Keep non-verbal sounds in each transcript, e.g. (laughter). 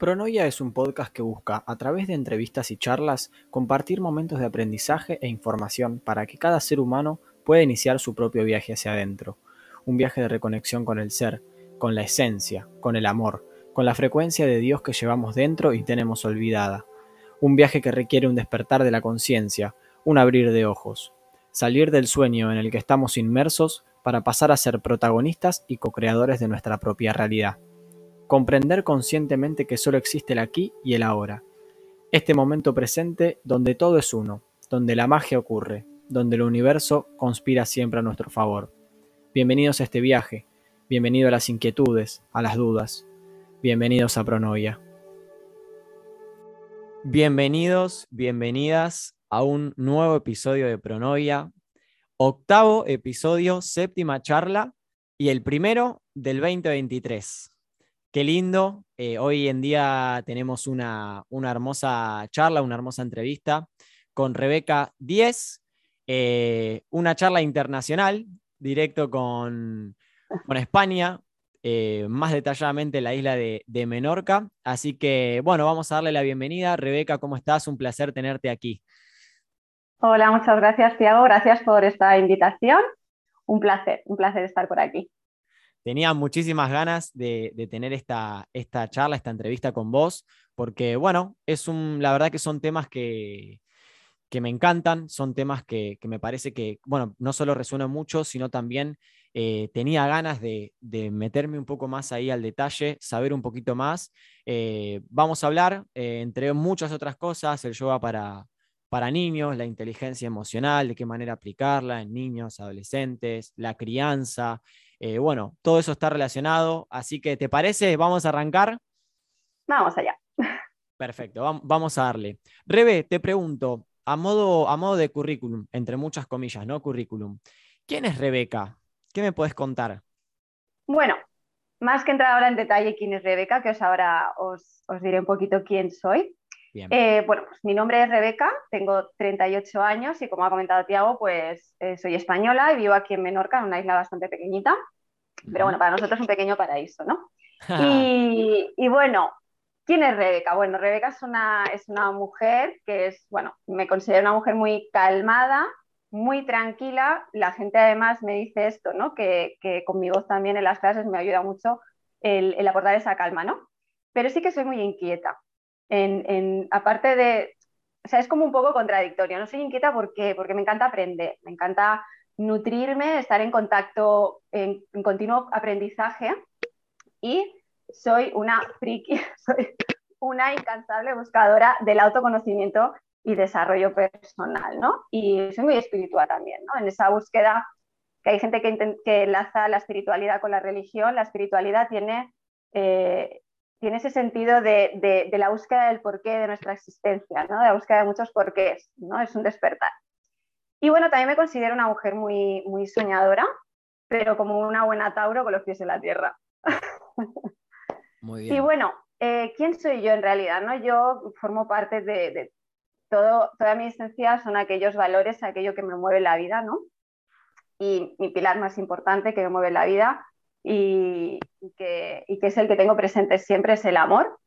Pronoia es un podcast que busca, a través de entrevistas y charlas, compartir momentos de aprendizaje e información para que cada ser humano pueda iniciar su propio viaje hacia adentro. Un viaje de reconexión con el ser, con la esencia, con el amor, con la frecuencia de Dios que llevamos dentro y tenemos olvidada. Un viaje que requiere un despertar de la conciencia, un abrir de ojos. Salir del sueño en el que estamos inmersos para pasar a ser protagonistas y co-creadores de nuestra propia realidad comprender conscientemente que solo existe el aquí y el ahora. Este momento presente donde todo es uno, donde la magia ocurre, donde el universo conspira siempre a nuestro favor. Bienvenidos a este viaje, bienvenido a las inquietudes, a las dudas, bienvenidos a Pronoia. Bienvenidos, bienvenidas a un nuevo episodio de Pronoia, octavo episodio, séptima charla y el primero del 2023. Qué lindo. Eh, hoy en día tenemos una, hermosa charla, una hermosa entrevista con Rebeca Díez, eh, una charla internacional, directo con, España, eh, más detalladamente la isla de, de, Menorca. Así que, bueno, vamos a darle la bienvenida. Rebeca, ¿cómo estás? Un placer tenerte aquí. Hola, muchas gracias, Tiago. Gracias por esta invitación. Un placer, un placer estar por aquí tenía muchísimas ganas de, tener esta, esta, charla, esta entrevista con vos, porque bueno, es un, la verdad que son temas que, me encantan, son temas que, me parece que, bueno, no solo resuenan mucho, sino también eh, tenía ganas de, meterme un poco más ahí al detalle, saber un poquito más. Eh, vamos a hablar, eh, entre muchas otras cosas, el yoga para, para niños, la inteligencia emocional, de qué manera aplicarla en niños, adolescentes, la crianza, eh, bueno, todo eso está relacionado, así que ¿te parece? ¿Vamos a arrancar? Vamos allá. Perfecto, vamos a darle. Rebe, te pregunto, a modo, a modo de currículum, entre muchas comillas, ¿no? Currículum. ¿Quién es Rebeca? ¿Qué me puedes contar? Bueno, más que entrar ahora en detalle quién es Rebeca, que os ahora os, diré un poquito quién soy. Eh, bueno, pues mi nombre es Rebeca, tengo 38 años y como ha comentado Tiago, pues eh, soy española y vivo aquí en Menorca, en una isla bastante pequeñita. Pero bueno, para nosotros es un pequeño paraíso, ¿no? (laughs) y, bueno, ¿quién es Rebeca? Bueno, Rebeca es una, es una mujer que es, bueno, me considero una mujer muy calmada, muy tranquila. La gente además me dice esto, ¿no? Que, que con mi voz también en las clases me ayuda mucho el, el, aportar esa calma, ¿no? Pero sí que soy muy inquieta. Aparte de, o sea, es como un poco contradictorio. No soy inquieta porque, porque me encanta aprender, me encanta nutrirme, estar en contacto, en, continuo aprendizaje y soy una friki, (laughs) soy una incansable buscadora del autoconocimiento y desarrollo personal, ¿no? Y soy muy espiritual también, ¿no? En esa búsqueda que hay gente que, que enlaza la espiritualidad con la religión, la espiritualidad tiene, eh, tiene ese sentido de, de, de, la búsqueda del porqué de nuestra existencia, ¿no? De la búsqueda de muchos porqués, ¿no? Es un despertar. Y bueno, también me considero una mujer muy, muy soñadora, pero como una buena Tauro con los pies en la tierra. Muy bien. Y bueno, eh, ¿quién soy yo en realidad? ¿no? Yo formo parte de, todo, toda mi esencia, son aquellos valores, aquello que me mueve la vida, ¿no? Y mi pilar más importante que me mueve la vida y, que, y que es el que tengo presente siempre es el amor.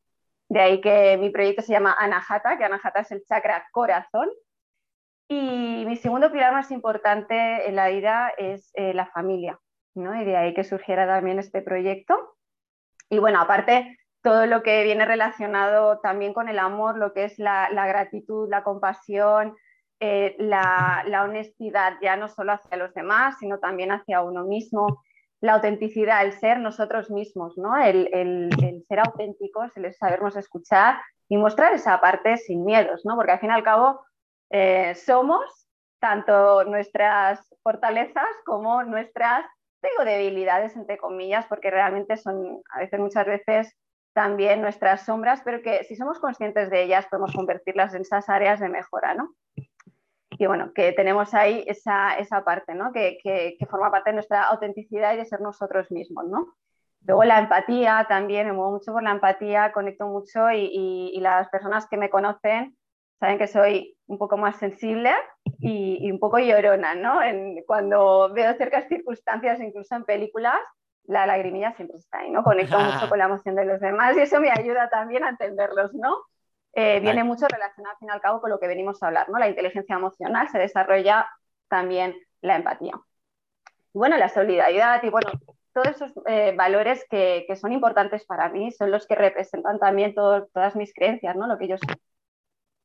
De ahí que mi proyecto se llama Anahata, que Anahata es el chakra corazón, y mi segundo pilar más importante en la vida es eh, la familia, ¿no? Y de ahí que surgiera también este proyecto. Y bueno, aparte, todo lo que viene relacionado también con el amor, lo que es la, gratitud, la compasión, eh, la, honestidad, ya no solo hacia los demás, sino también hacia uno mismo, la autenticidad, el ser nosotros mismos, ¿no? el, el, ser auténticos, el sabernos escuchar y mostrar esa parte sin miedos, ¿no? porque al fin y al cabo eh, somos, tanto nuestras fortalezas como nuestras, digo, debilidades, entre comillas, porque realmente son a veces, muchas veces, también nuestras sombras, pero que si somos conscientes de ellas podemos convertirlas en esas áreas de mejora, ¿no? Y bueno, que tenemos ahí esa, esa parte, ¿no? Que, que, forma parte de nuestra autenticidad y de ser nosotros mismos, ¿no? Luego la empatía también, me muevo mucho por la empatía, conecto mucho y, y las personas que me conocen saben que soy un poco más sensible y, un poco llorona, ¿no? cuando veo ciertas circunstancias, incluso en películas, la lagrimilla siempre está ahí, ¿no? Conecto mucho (laughs) con la emoción de los demás y eso me ayuda también a entenderlos, ¿no? Eh, viene mucho relacionado al fin y al cabo con lo que venimos a hablar, ¿no? La inteligencia emocional se desarrolla también la empatía. bueno, la solidaridad y bueno, todos esos eh, valores que, que, son importantes para mí son los que representan también todas mis creencias, ¿no? Lo que yo soy.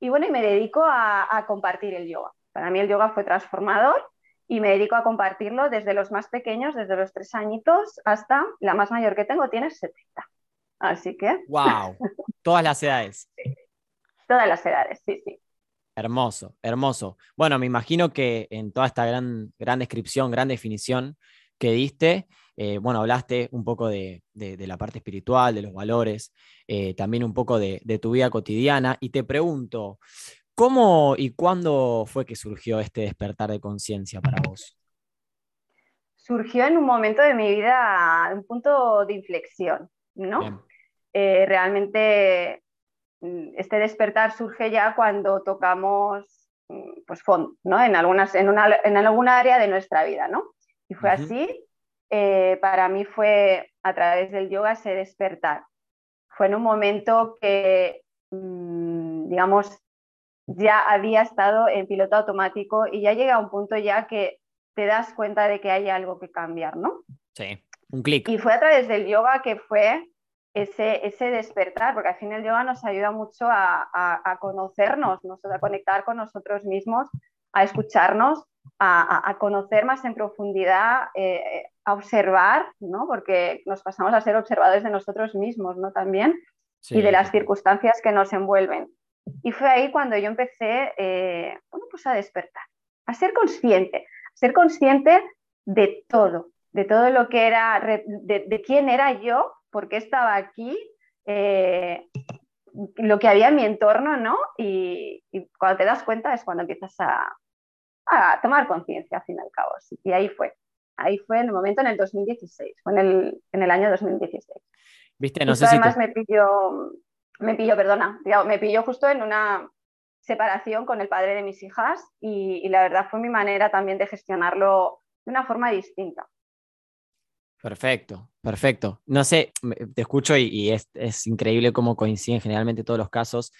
Y bueno, y me dedico a, a compartir el yoga. Para mí el yoga fue transformador y me dedico a compartirlo desde los más pequeños, desde los tres añitos hasta la más mayor que tengo, tiene 70. Así que. ¡Wow! Todas las edades. (laughs) Todas las edades, sí, sí. Hermoso, hermoso. Bueno, me imagino que en toda esta gran, gran descripción, gran definición que diste, eh, bueno, hablaste un poco de, la parte espiritual, de los valores, eh, también un poco de, tu vida cotidiana. Y te pregunto, ¿Cómo y cuándo fue que surgió este despertar de conciencia para vos? Surgió en un momento de mi vida, un punto de inflexión, ¿no? Eh, realmente este despertar surge ya cuando tocamos mm, pues fondo, ¿no? En, algunas, en, una, en alguna área de nuestra vida, ¿no? Y fue así, eh, para mí fue a través del yoga ese despertar. Fue en un momento que, mm, digamos, ya había estado en piloto automático y ya llega un punto ya que te das cuenta de que hay algo que cambiar, ¿no? Sí, un clic. Y fue a través del yoga que fue ese, ese despertar, porque al fin el yoga nos ayuda mucho a, a, conocernos, a conectar con nosotros mismos, a escucharnos, a, conocer más en profundidad, eh, a observar, ¿no? Porque nos pasamos a ser observadores de nosotros mismos, ¿no? También, y de las circunstancias que nos envuelven. Y fue ahí cuando yo empecé eh, bueno, pues a despertar, a ser consciente, a ser consciente de todo, de todo lo que era, de, quién era yo, por qué estaba aquí, eh, lo que había en mi entorno, ¿no? Y, cuando te das cuenta es cuando empiezas a, a tomar conciencia, al fin y al cabo. Y ahí fue, ahí fue en el momento en el 2016, fue en el, en el año 2016. Viste, no sé si además me pilló me pilló, perdona, me pilló justo en una separación con el padre de mis hijas y, la verdad fue mi manera también de gestionarlo de una forma distinta. Perfecto, perfecto. No sé, te escucho y, es, increíble cómo coinciden generalmente todos los casos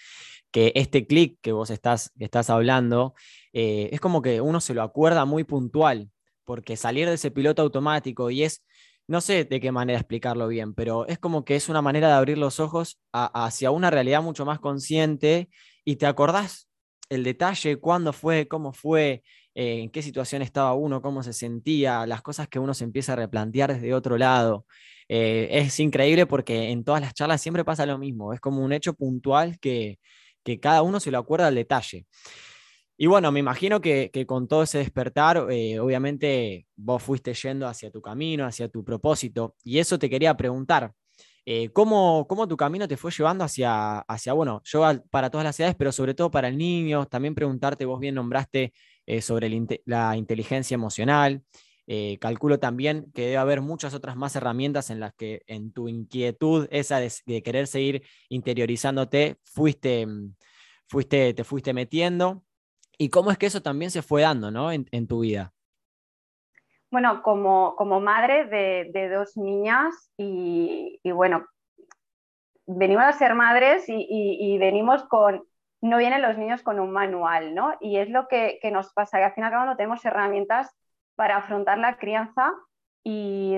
que este clic que vos estás, estás hablando eh, es como que uno se lo acuerda muy puntual, porque salir de ese piloto automático y es no sé de qué manera explicarlo bien, pero es como que es una manera de abrir los ojos hacia una realidad mucho más consciente y te acordás el detalle, cuándo fue, cómo fue, eh, en qué situación estaba uno, cómo se sentía, las cosas que uno se empieza a replantear desde otro lado. Eh, es increíble porque en todas las charlas siempre pasa lo mismo, es como un hecho puntual que, que cada uno se lo acuerda al detalle. Y bueno, me imagino que, con todo ese despertar, eh, obviamente vos fuiste yendo hacia tu camino, hacia tu propósito, y eso te quería preguntar. Eh, ¿cómo, tu camino te fue llevando hacia, hacia, bueno, yo para todas las edades, pero sobre todo para el niño? También preguntarte, vos bien nombraste eh, sobre la inteligencia emocional. calculo también que debe haber muchas otras más herramientas en las que en tu inquietud, esa de, de querer seguir interiorizándote, fuiste, mm, fuiste, te fuiste metiendo. ¿Y cómo es que eso también se fue dando ¿no? en, tu vida? Bueno, como, como madre de, dos niñas y, bueno, venimos a ser madres y, venimos con, no vienen los niños con un manual, ¿no? Y es lo que, nos pasa, que al fin y al cabo no tenemos herramientas para afrontar la crianza y,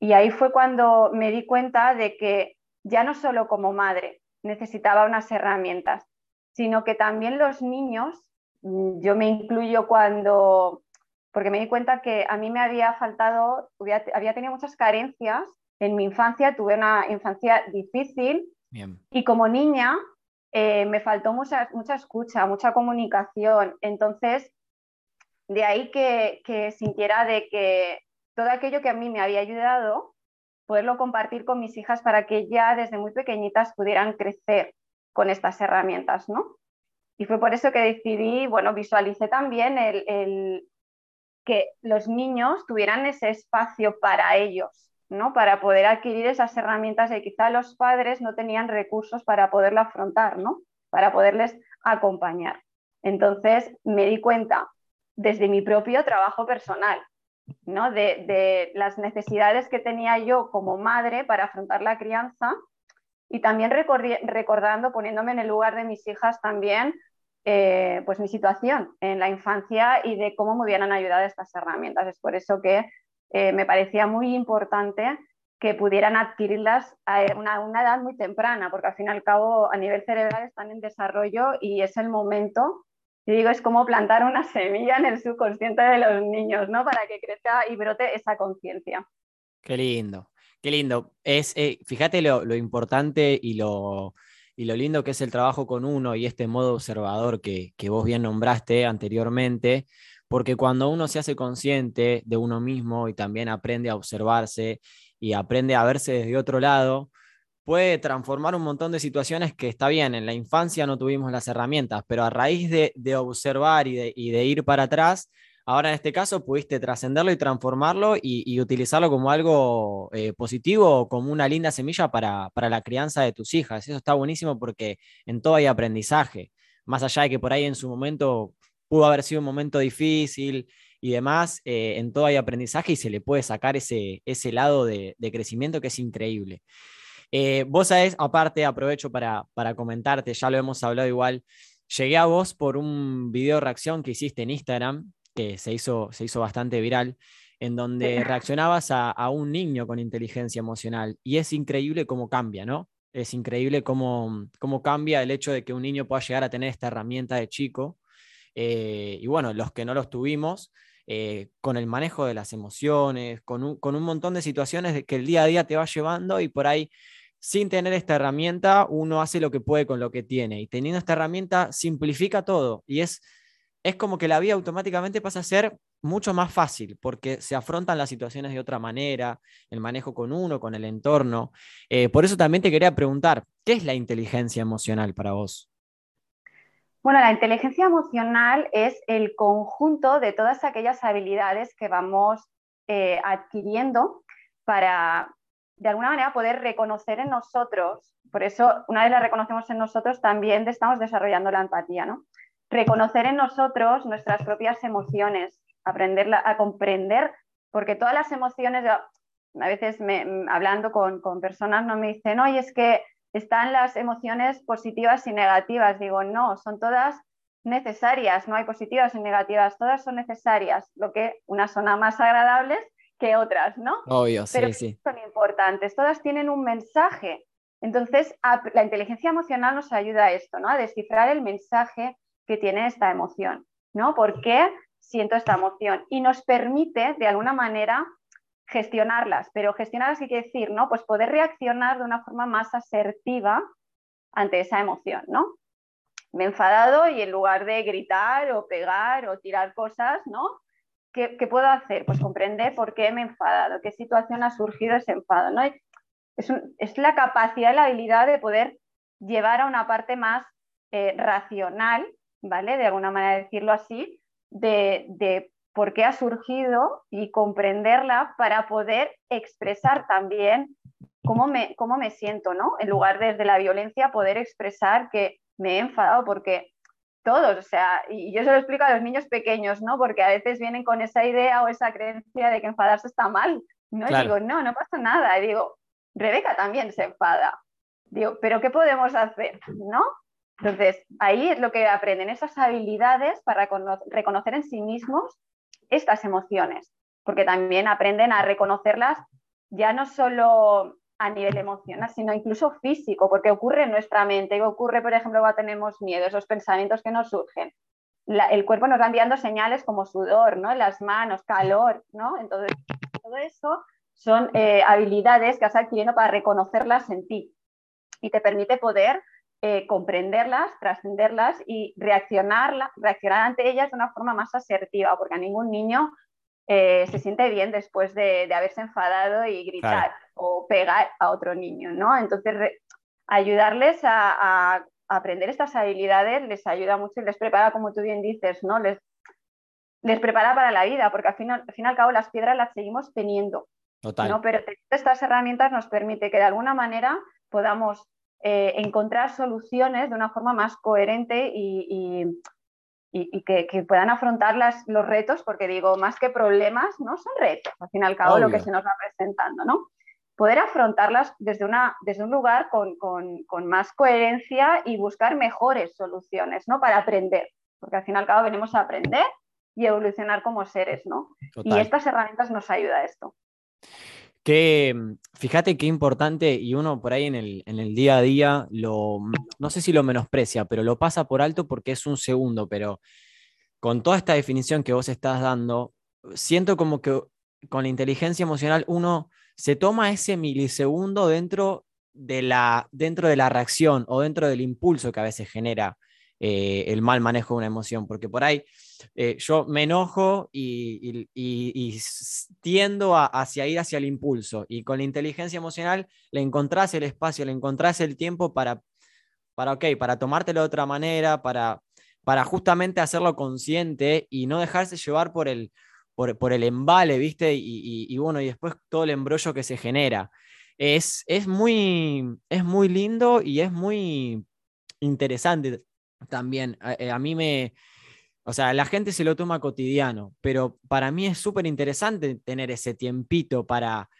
y ahí fue cuando me di cuenta de que ya no solo como madre necesitaba unas herramientas, sino que también los niños Mm, yo me incluyo cuando, porque me di cuenta que a mí me había faltado, había, tenido muchas carencias en mi infancia, tuve una infancia difícil y como niña eh, me faltó mucha, mucha escucha, mucha comunicación. Entonces, de ahí que, sintiera de que todo aquello que a mí me había ayudado, poderlo compartir con mis hijas para que ya desde muy pequeñitas pudieran crecer con estas herramientas, ¿no? Y fue por eso que decidí, bueno, visualicé también el, que los niños tuvieran ese espacio para ellos, ¿no? Para poder adquirir esas herramientas que quizá los padres no tenían recursos para poderlo afrontar, ¿no? Para poderles acompañar. Entonces me di cuenta desde mi propio trabajo personal ¿no? de, las necesidades que tenía yo como madre para afrontar la crianza y también recordando, poniéndome en el lugar de mis hijas también, eh, pues mi situación en la infancia y de cómo me hubieran ayudado estas herramientas. Es por eso que eh, me parecía muy importante que pudieran adquirirlas a una, una, edad muy temprana, porque al fin y al cabo a nivel cerebral están en desarrollo y es el momento yo digo, es como plantar una semilla en el subconsciente de los niños, ¿no? Para que crezca y brote esa conciencia. Qué lindo, qué lindo. Es, eh, fíjate lo, importante y lo, y lo lindo que es el trabajo con uno y este modo observador que, que vos bien nombraste anteriormente, porque cuando uno se hace consciente de uno mismo y también aprende a observarse y aprende a verse desde otro lado, puede transformar un montón de situaciones que está bien, en la infancia no tuvimos las herramientas, pero a raíz de, observar y de, ir para atrás, ahora en este caso pudiste trascenderlo y transformarlo y, utilizarlo como algo eh, positivo, como una linda semilla para, la crianza de tus hijas. Eso está buenísimo porque en todo hay aprendizaje, más allá de que por ahí en su momento pudo haber sido un momento difícil y demás, eh, en todo hay aprendizaje y se le puede sacar ese, ese lado de crecimiento que es increíble. Eh, vos sabés, aparte, aprovecho para, comentarte, ya lo hemos hablado igual, llegué a vos por un video reacción que hiciste en Instagram, que se hizo, se hizo bastante viral, en donde reaccionabas a, un niño con inteligencia emocional. Y es increíble cómo cambia, ¿no? Es increíble cómo, cómo cambia el hecho de que un niño pueda llegar a tener esta herramienta de chico. Eh, y bueno, los que no los tuvimos, eh, con el manejo de las emociones, con un, con un montón de situaciones que el día a día te va llevando y por ahí sin tener esta herramienta, uno hace lo que puede con lo que tiene. Y teniendo esta herramienta, simplifica todo. Y es, es como que la vida automáticamente pasa a ser mucho más fácil, porque se afrontan las situaciones de otra manera, el manejo con uno, con el entorno. Eh, por eso también te quería preguntar, ¿qué es la inteligencia emocional para vos? Bueno, la inteligencia emocional es el conjunto de todas aquellas habilidades que vamos eh, adquiriendo para de alguna manera poder reconocer en nosotros, por eso una vez la reconocemos en nosotros, también estamos desarrollando la empatía, ¿no? Reconocer en nosotros nuestras propias emociones, aprender a comprender, porque todas las emociones, a veces me, hablando con, con personas no me dicen, oye, es que están las emociones positivas y negativas. Digo, no, son todas necesarias, no hay positivas y negativas, todas son necesarias, lo que unas son más agradables que otras, ¿no? Obvio, sí, Pero sí. Son importantes, todas tienen un mensaje. Entonces, la inteligencia emocional nos ayuda a esto, ¿no? A descifrar el mensaje que tiene esta emoción, ¿no? ¿Por qué siento esta emoción? Y nos permite, de alguna manera, gestionarlas. Pero gestionarlas, ¿qué quiere decir? ¿no? Pues poder reaccionar de una forma más asertiva ante esa emoción, ¿no? Me he enfadado y en lugar de gritar o pegar o tirar cosas, ¿no? ¿Qué, puedo hacer? Pues comprender por qué me he enfadado, qué situación ha surgido ese enfado. ¿no? Es, la capacidad la habilidad de poder llevar a una parte más eh, racional, ¿vale? De alguna manera decirlo así, de, por qué ha surgido y comprenderla para poder expresar también cómo me, cómo me siento, ¿no? En lugar de desde la violencia, poder expresar que me he enfadado porque todos, o sea, y yo se lo explico a los niños pequeños, ¿no? Porque a veces vienen con esa idea o esa creencia de que enfadarse está mal, ¿no? Y digo, no, no pasa nada. Y digo, Rebeca también se enfada. Digo, pero ¿qué podemos hacer, no? Entonces, ahí es lo que aprenden esas habilidades para reconocer en sí mismos estas emociones, porque también aprenden a reconocerlas ya no solo a nivel emocional, sino incluso físico, porque ocurre en nuestra mente, ocurre, por ejemplo, cuando tenemos miedo, esos pensamientos que nos surgen. el cuerpo nos va enviando señales como sudor, ¿no? Las manos, calor, ¿no? Entonces, todo eso son eh, habilidades que has adquirido para reconocerlas en ti y te permite poder eh, comprenderlas, trascenderlas y reaccionar, reaccionar ante ellas de una forma más asertiva, porque a ningún niño eh, se siente bien después de, haberse enfadado y gritar o pegar a otro niño, ¿no? Entonces, ayudarles a, aprender estas habilidades les ayuda mucho y les prepara, como tú bien dices, ¿no? Les, les prepara para la vida, porque al fin, al fin y al cabo las piedras las seguimos teniendo. Total. ¿no? Pero estas herramientas nos permite que de alguna manera podamos eh, encontrar soluciones de una forma más coherente y, y, que, puedan afrontar los retos, porque digo, más que problemas, no son retos, al fin y al cabo lo que se nos va presentando, ¿no? Poder afrontarlas desde, una, desde un lugar con, más coherencia y buscar mejores soluciones, ¿no? Para aprender, porque al fin y al cabo venimos a aprender y evolucionar como seres, ¿no? Y estas herramientas nos ayudan a esto. Que fíjate qué importante, y uno por ahí en el, en el, día a día lo, no sé si lo menosprecia, pero lo pasa por alto porque es un segundo, pero con toda esta definición que vos estás dando, siento como que con la inteligencia emocional uno se toma ese milisegundo dentro de la, dentro de la reacción o dentro del impulso que a veces genera eh, el mal manejo de una emoción, porque por ahí eh, yo me enojo y, tiendo a, hacia ir hacia el impulso, y con la inteligencia emocional le encontrás el espacio, le encontrás el tiempo para, para, okay, para tomártelo de otra manera, para, para justamente hacerlo consciente y no dejarse llevar por el, por, el embale, ¿viste? Y, bueno, y después todo el embrollo que se genera. Es, es, muy, es muy lindo y es muy interesante también. A, eh, a, mí me, o sea, la gente se lo toma cotidiano, pero para mí es súper interesante tener ese tiempito para,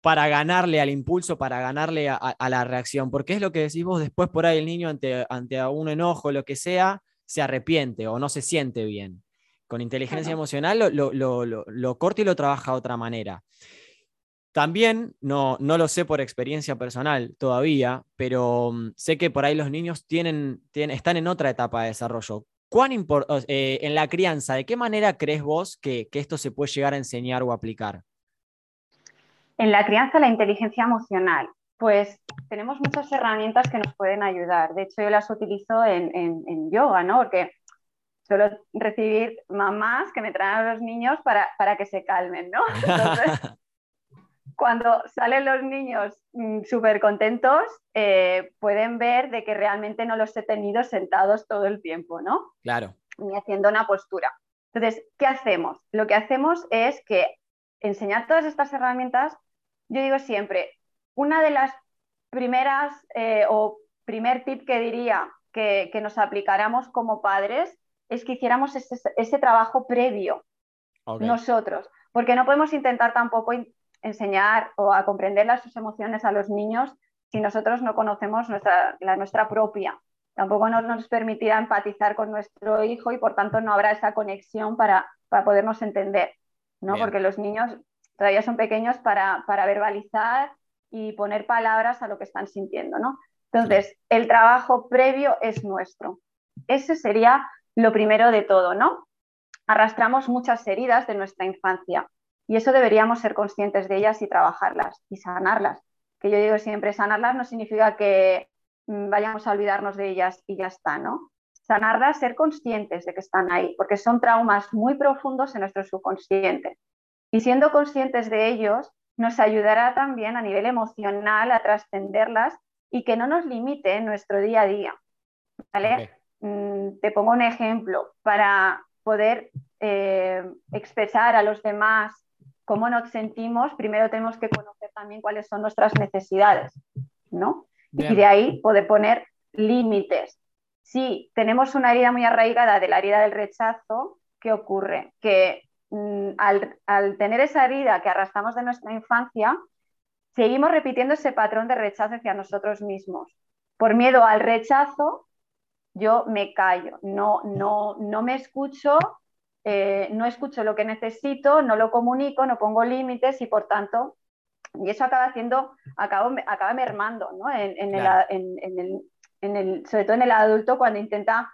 para ganarle al impulso, para ganarle a, la reacción, porque es lo que decís vos, después por ahí el niño ante, ante un enojo, lo que sea, se arrepiente o no se siente bien. Con inteligencia emocional lo, lo, lo, lo, corta y lo trabaja de otra manera. También, no, no lo sé por experiencia personal todavía, pero mm, sé que por ahí los niños tienen, tienen, están en otra etapa de desarrollo. ¿Cuán eh, en la crianza, ¿de qué manera crees vos que, que, esto se puede llegar a enseñar o aplicar? En la crianza, la inteligencia emocional. Pues tenemos muchas herramientas que nos pueden ayudar. De hecho, yo las utilizo en, en, en yoga, ¿no? Porque suelo recibir mamás que me traen a los niños para, para que se calmen, ¿no? (laughs) Entonces, cuando salen los niños mm, súper contentos, eh, pueden ver de que realmente no los he tenido sentados todo el tiempo, ¿no? Claro. Ni haciendo una postura. Entonces, ¿qué hacemos? Lo que hacemos es que enseñar todas estas herramientas, yo digo siempre, una de las primeras eh, o primer tip que diría que, nos aplicáramos como padres es que hiciéramos ese, trabajo previo nosotros, porque no podemos intentar tampoco enseñar o a comprender las, sus emociones a los niños si nosotros no conocemos nuestra, la nuestra propia. Tampoco nos, nos permitirá empatizar con nuestro hijo y por tanto no habrá esa conexión para, para podernos entender, ¿no? Porque los niños todavía son pequeños para, para, verbalizar y poner palabras a lo que están sintiendo, ¿no? Entonces, el trabajo previo es nuestro. Ese sería lo primero de todo, ¿no? Arrastramos muchas heridas de nuestra infancia y eso deberíamos ser conscientes de ellas y trabajarlas y sanarlas. Que yo digo siempre, sanarlas no significa que mm, vayamos a olvidarnos de ellas y ya está, ¿no? Sanarlas, ser conscientes de que están ahí, porque son traumas muy profundos en nuestro subconsciente. Y siendo conscientes de ellos, nos ayudará también a nivel emocional a trascenderlas y que no nos limite en nuestro día a día. ¿vale? Mm, te pongo un ejemplo. Para poder eh, expresar a los demás cómo nos sentimos, primero tenemos que conocer también cuáles son nuestras necesidades, ¿no? Y de ahí poder poner límites. Si tenemos una herida muy arraigada de la herida del rechazo, ¿qué ocurre? Que mm, al, tener esa herida que arrastramos de nuestra infancia, seguimos repitiendo ese patrón de rechazo hacia nosotros mismos. Por miedo al rechazo, yo me callo, no, no, no me escucho eh, no escucho lo que necesito, no lo comunico, no pongo límites y por tanto, y eso acaba haciendo, acaba, acaba mermando, ¿no? En, el, sobre todo en el adulto cuando intenta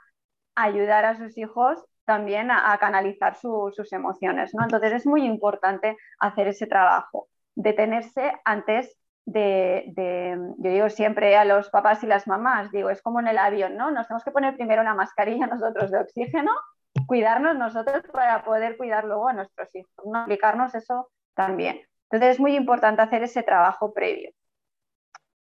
ayudar a sus hijos también a, canalizar sus emociones, ¿no? Entonces es muy importante hacer ese trabajo, detenerse antes de, de, yo digo siempre a los papás y las mamás, digo, es como en el avión, ¿no? Nos tenemos que poner primero una mascarilla (laughs) nosotros de oxígeno cuidarnos nosotros para poder cuidar luego a nuestros hijos, ¿no? aplicarnos eso también. Entonces es muy importante hacer ese trabajo previo.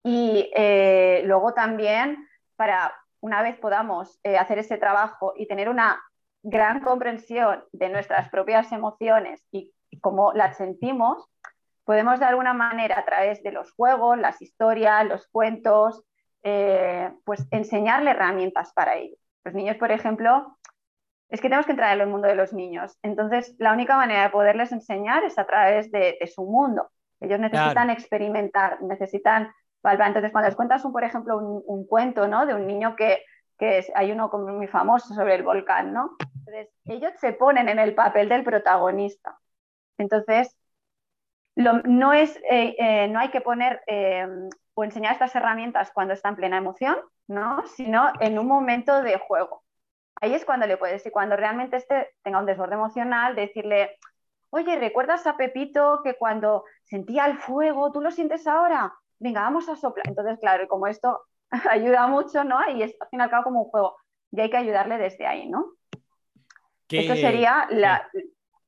Y eh, luego también, para una vez podamos eh, hacer ese trabajo y tener una gran comprensión de nuestras propias emociones y cómo las sentimos, podemos de alguna manera a través de los juegos, las historias, los cuentos, eh, pues enseñarle herramientas para ello. Los niños, por ejemplo, es que tenemos que entrar en el mundo de los niños. Entonces, la única manera de poderles enseñar es a través de, su mundo. Ellos necesitan experimentar, necesitan Entonces, cuando les cuentas, un, por ejemplo, un, cuento ¿no? de un niño que, que hay uno muy famoso sobre el volcán, ¿no? Entonces, ellos se ponen en el papel del protagonista. Entonces, no, es, eh, eh, no hay que poner eh, o enseñar estas herramientas cuando está en plena emoción, ¿no? sino en un momento de juego. Ahí es cuando le puedes, y cuando realmente este tenga un desborde emocional, decirle, oye, ¿recuerdas a Pepito que cuando sentía el fuego, tú lo sientes ahora? Venga, vamos a soplar. Entonces, claro, y como esto (laughs) ayuda mucho, ¿no? Y es al fin y al cabo como un juego, y hay que ayudarle desde ahí, ¿no? Esto sería la,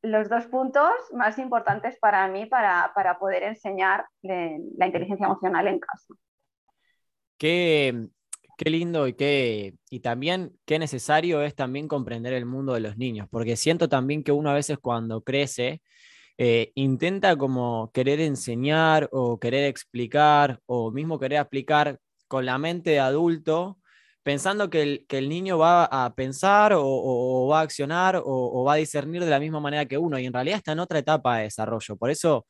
los dos puntos más importantes para mí para, poder enseñar la inteligencia emocional en casa. Qué, lindo y, qué, y también qué necesario es también comprender el mundo de los niños, porque siento también que uno a veces cuando crece eh, intenta como querer enseñar o querer explicar o mismo querer explicar con la mente de adulto pensando que el, niño va a pensar o, va a accionar o, va a discernir de la misma manera que uno, y en realidad está en otra etapa de desarrollo. Por eso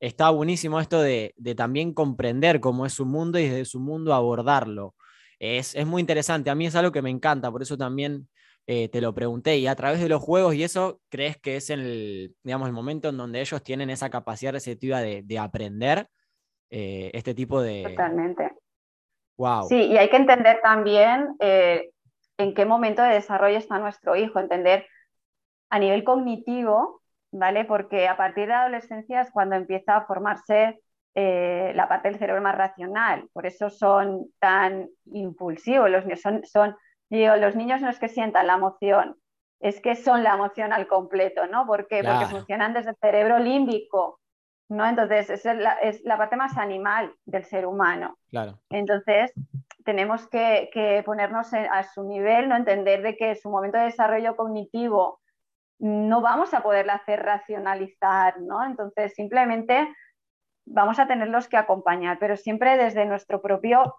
está buenísimo esto de, también comprender cómo es su mundo y desde su mundo abordarlo. Es, muy interesante, a mí es algo que me encanta, por eso también eh, te lo pregunté. Y a través de los juegos y eso, ¿crees que es el, digamos, el momento en donde ellos tienen esa capacidad receptiva de, aprender eh, este tipo de... Totalmente Sí, y hay que entender también eh, en qué momento de desarrollo está nuestro hijo, entender a nivel cognitivo, ¿vale? Porque a partir de la adolescencia es cuando empieza a formarse eh, la parte del cerebro más racional. Por eso son tan impulsivos los niños. Son, son los niños no es que sientan la emoción, es que son la emoción al completo, ¿no? ¿Por qué? Porque funcionan desde el cerebro límbico, ¿no? Entonces, es la, es la parte más animal del ser humano. Claro. Entonces, tenemos que, ponernos a su nivel, ¿no? Entender de que su momento de desarrollo cognitivo no vamos a poderla hacer racionalizar, ¿no? Entonces, simplemente vamos a tenerlos que acompañar, pero siempre desde nuestro propio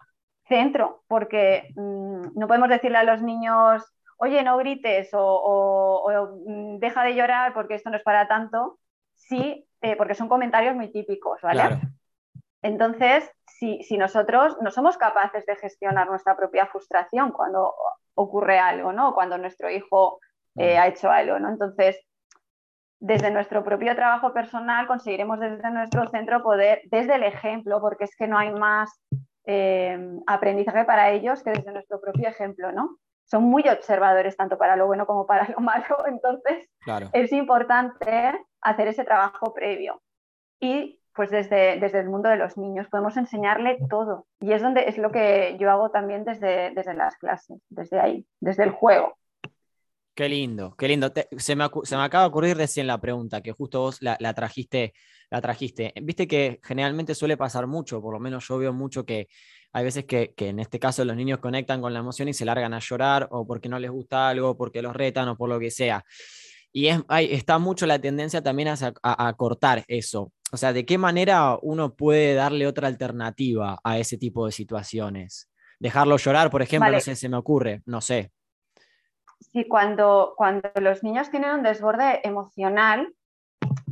centro, porque mm, no podemos decirle a los niños, oye, no grites o, o, mm, deja de llorar porque esto no es para tanto, sí eh, porque son comentarios muy típicos, ¿vale? Entonces, si, nosotros no somos capaces de gestionar nuestra propia frustración cuando ocurre algo, ¿no? Cuando nuestro hijo eh, ha hecho algo, ¿no? Entonces, desde nuestro propio trabajo personal conseguiremos desde nuestro centro poder, desde el ejemplo, porque es que no hay más eh, aprendizaje para ellos que desde nuestro propio ejemplo, ¿no? Son muy observadores tanto para lo bueno como para (laughs) lo malo, entonces es importante hacer ese trabajo previo. Y pues desde, desde el mundo de los niños podemos enseñarle todo. Y es donde es lo que yo hago también desde, desde las clases, desde ahí, desde el juego. Qué lindo, qué lindo. se, me, se, me, acaba de ocurrir recién la pregunta, que justo vos la, la, trajiste, la trajiste. Viste que generalmente suele pasar mucho, por lo menos yo veo mucho que hay veces que, que, en este caso los niños conectan con la emoción y se largan a llorar o porque no les gusta algo, porque los retan o por lo que sea. Y es, hay, está mucho la tendencia también a, a, cortar eso. O sea, ¿de qué manera uno puede darle otra alternativa a ese tipo de situaciones? Dejarlo llorar, por ejemplo, no sé, se me ocurre, no sé. Sí, cuando, cuando los niños tienen un desborde emocional,